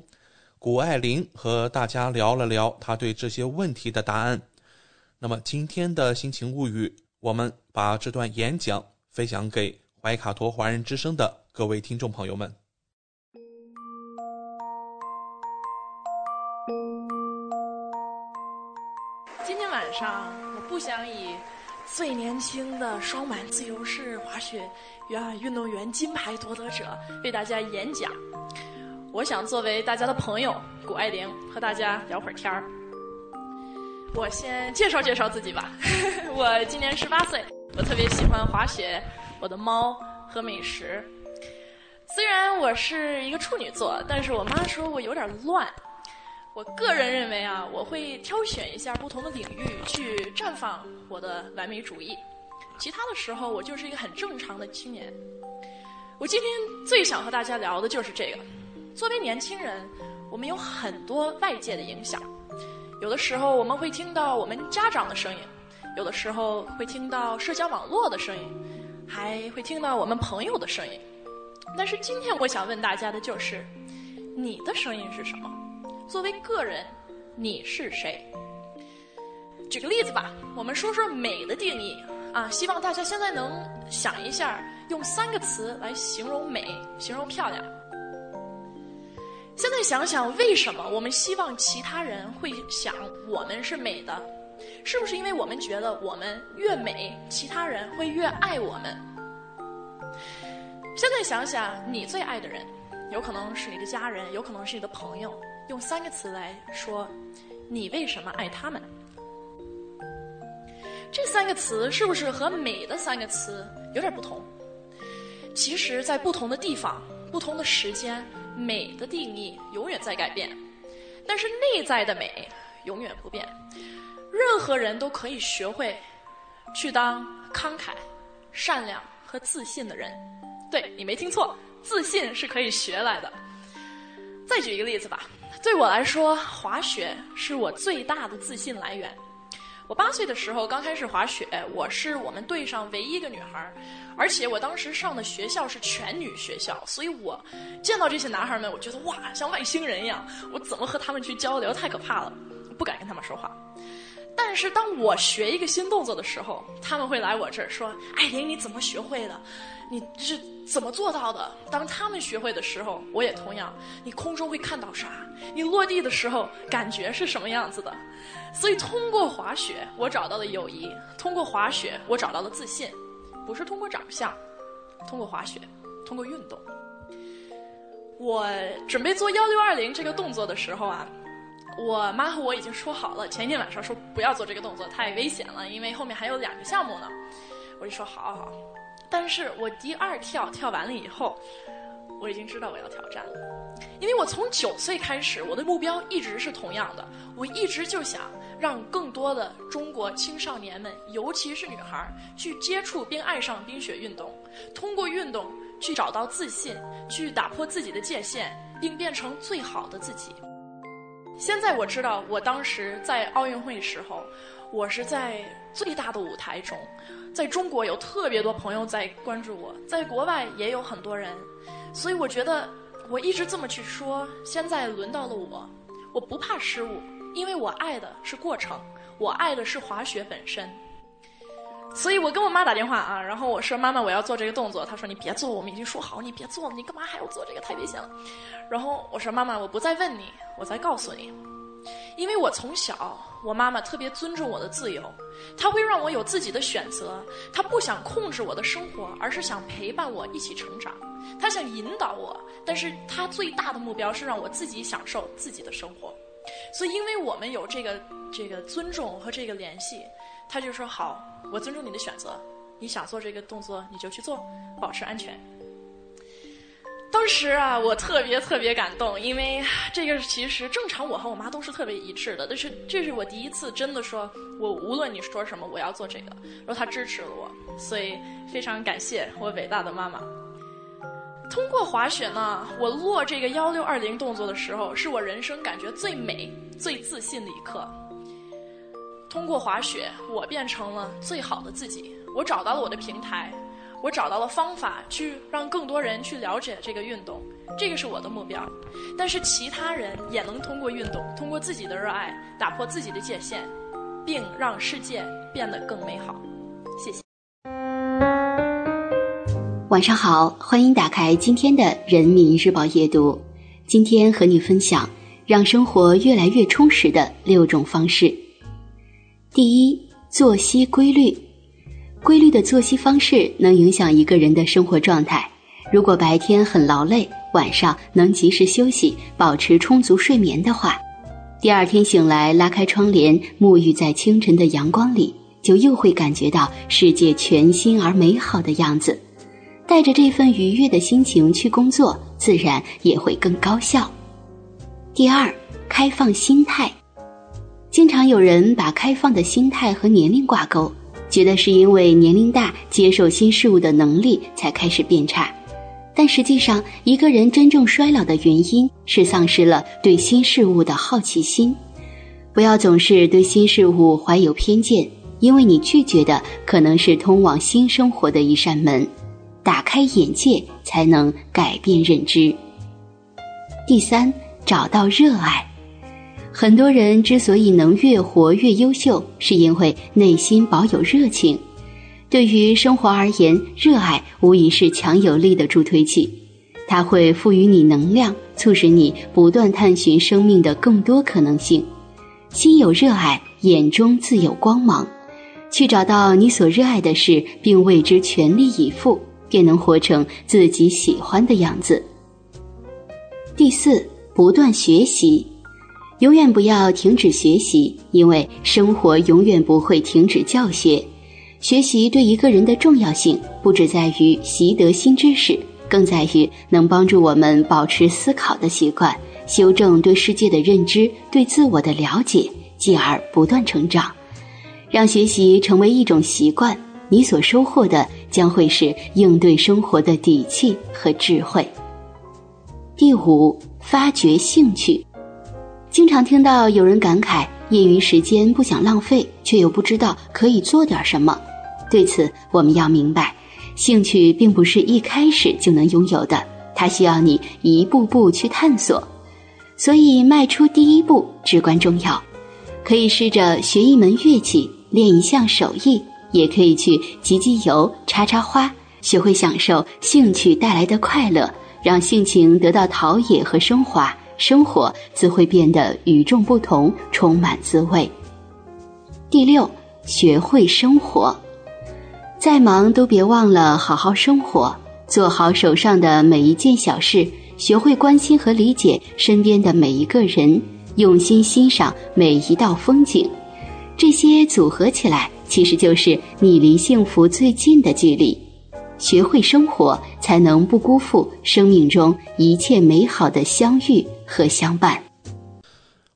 谷爱凌和大家聊了聊她对这些问题的答案。那么今天的心情物语，我们把这段演讲分享给怀卡托华人之声的各位听众朋友们。今天晚上，我不想以最年轻的双板自由式滑雪员运动员金牌夺得者为大家演讲。我想作为大家的朋友，谷爱凌和大家聊会儿天儿。我先介绍介绍自己吧，我今年十八岁，我特别喜欢滑雪，我的猫和美食。虽然我是一个处女座，但是我妈说我有点乱。我个人认为啊，我会挑选一下不同的领域去绽放我的完美主义。其他的时候，我就是一个很正常的青年。我今天最想和大家聊的就是这个。作为年轻人，我们有很多外界的影响。有的时候我们会听到我们家长的声音，有的时候会听到社交网络的声音，还会听到我们朋友的声音。但是今天我想问大家的就是，你的声音是什么？作为个人，你是谁？举个例子吧，我们说说美的定义啊，希望大家现在能想一下，用三个词来形容美，形容漂亮。现在想想，为什么我们希望其他人会想我们是美的？是不是因为我们觉得我们越美，其他人会越爱我们？现在想想，你最爱的人，有可能是你的家人，有可能是你的朋友。用三个词来说，你为什么爱他们？这三个词是不是和“美”的三个词有点不同？其实，在不同的地方、不同的时间，美的定义永远在改变，但是内在的美永远不变。任何人都可以学会去当慷慨、善良和自信的人。对你没听错，自信是可以学来的。再举一个例子吧。对我来说，滑雪是我最大的自信来源。我八岁的时候刚开始滑雪，我是我们队上唯一一个女孩，而且我当时上的学校是全女学校，所以我见到这些男孩们，我觉得哇，像外星人一样。我怎么和他们去交流？太可怕了，不敢跟他们说话。但是当我学一个新动作的时候，他们会来我这儿说：“艾琳，你怎么学会的？你是怎么做到的？”当他们学会的时候，我也同样。你空中会看到啥？你落地的时候感觉是什么样子的？所以通过滑雪，我找到了友谊；通过滑雪，我找到了自信。不是通过长相，通过滑雪，通过运动。我准备做幺六二零这个动作的时候啊。我妈和我已经说好了，前一天晚上说不要做这个动作，太危险了，因为后面还有两个项目呢。我就说好好，但是我第二跳跳完了以后，我已经知道我要挑战了，因为我从九岁开始，我的目标一直是同样的，我一直就想让更多的中国青少年们，尤其是女孩儿，去接触并爱上冰雪运动，通过运动去找到自信，去打破自己的界限，并变成最好的自己。现在我知道，我当时在奥运会时候，我是在最大的舞台中，在中国有特别多朋友在关注我，在国外也有很多人，所以我觉得我一直这么去说。现在轮到了我，我不怕失误，因为我爱的是过程，我爱的是滑雪本身。所以我跟我妈打电话啊，然后我说妈妈我要做这个动作，她说你别做，我们已经说好你别做了，你干嘛还要做这个太危险了。然后我说妈妈我不再问你，我再告诉你，因为我从小我妈妈特别尊重我的自由，她会让我有自己的选择，她不想控制我的生活，而是想陪伴我一起成长，她想引导我，但是她最大的目标是让我自己享受自己的生活。所以因为我们有这个这个尊重和这个联系。她就说好，我尊重你的选择，你想做这个动作你就去做，保持安全。当时啊，我特别特别感动，因为这个其实正常，我和我妈都是特别一致的。但是这是我第一次真的说，我无论你说什么，我要做这个。然后她支持了我，所以非常感谢我伟大的妈妈。通过滑雪呢，我落这个幺六二零动作的时候，是我人生感觉最美、最自信的一刻。通过滑雪，我变成了最好的自己。我找到了我的平台，我找到了方法去让更多人去了解这个运动，这个是我的目标。但是其他人也能通过运动，通过自己的热爱，打破自己的界限，并让世界变得更美好。谢谢。晚上好，欢迎打开今天的《人民日报》夜读。今天和你分享让生活越来越充实的六种方式。第一，作息规律。规律的作息方式能影响一个人的生活状态。如果白天很劳累，晚上能及时休息，保持充足睡眠的话，第二天醒来，拉开窗帘，沐浴在清晨的阳光里，就又会感觉到世界全新而美好的样子，带着这份愉悦的心情去工作，自然也会更高效。第二，开放心态。经常有人把开放的心态和年龄挂钩，觉得是因为年龄大，接受新事物的能力才开始变差。但实际上，一个人真正衰老的原因是丧失了对新事物的好奇心。不要总是对新事物怀有偏见，因为你拒绝的可能是通往新生活的一扇门。打开眼界，才能改变认知。第三，找到热爱。很多人之所以能越活越优秀，是因为内心保有热情。对于生活而言，热爱无疑是强有力的助推器，它会赋予你能量，促使你不断探寻生命的更多可能性。心有热爱，眼中自有光芒。去找到你所热爱的事，并为之全力以赴，便能活成自己喜欢的样子。第四，不断学习。永远不要停止学习，因为生活永远不会停止教学。学习对一个人的重要性，不只在于习得新知识，更在于能帮助我们保持思考的习惯，修正对世界的认知，对自我的了解，继而不断成长。让学习成为一种习惯，你所收获的将会是应对生活的底气和智慧。第五，发掘兴趣。经常听到有人感慨，业余时间不想浪费，却又不知道可以做点什么。对此，我们要明白，兴趣并不是一开始就能拥有的，它需要你一步步去探索。所以，迈出第一步至关重要。可以试着学一门乐器，练一项手艺，也可以去集集邮、插插花，学会享受兴趣带来的快乐，让性情得到陶冶和升华。生活自会变得与众不同，充满滋味。第六，学会生活，再忙都别忘了好好生活，做好手上的每一件小事，学会关心和理解身边的每一个人，用心欣赏每一道风景。这些组合起来，其实就是你离幸福最近的距离。学会生活，才能不辜负生命中一切美好的相遇和相伴。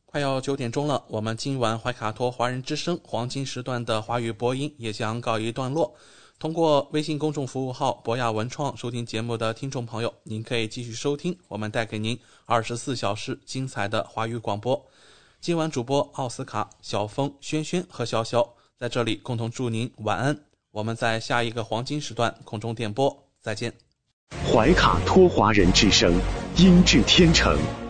快要九点钟了，我们今晚怀卡托华人之声黄金时段的华语播音也将告一段落。通过微信公众服务号“博雅文创”收听节目的听众朋友，您可以继续收听我们带给您二十四小时精彩的华语广播。今晚主播奥斯卡、小峰、轩轩和潇潇在这里共同祝您晚安。我们在下一个黄金时段空中电波再见。怀卡托华人之声，音质天成，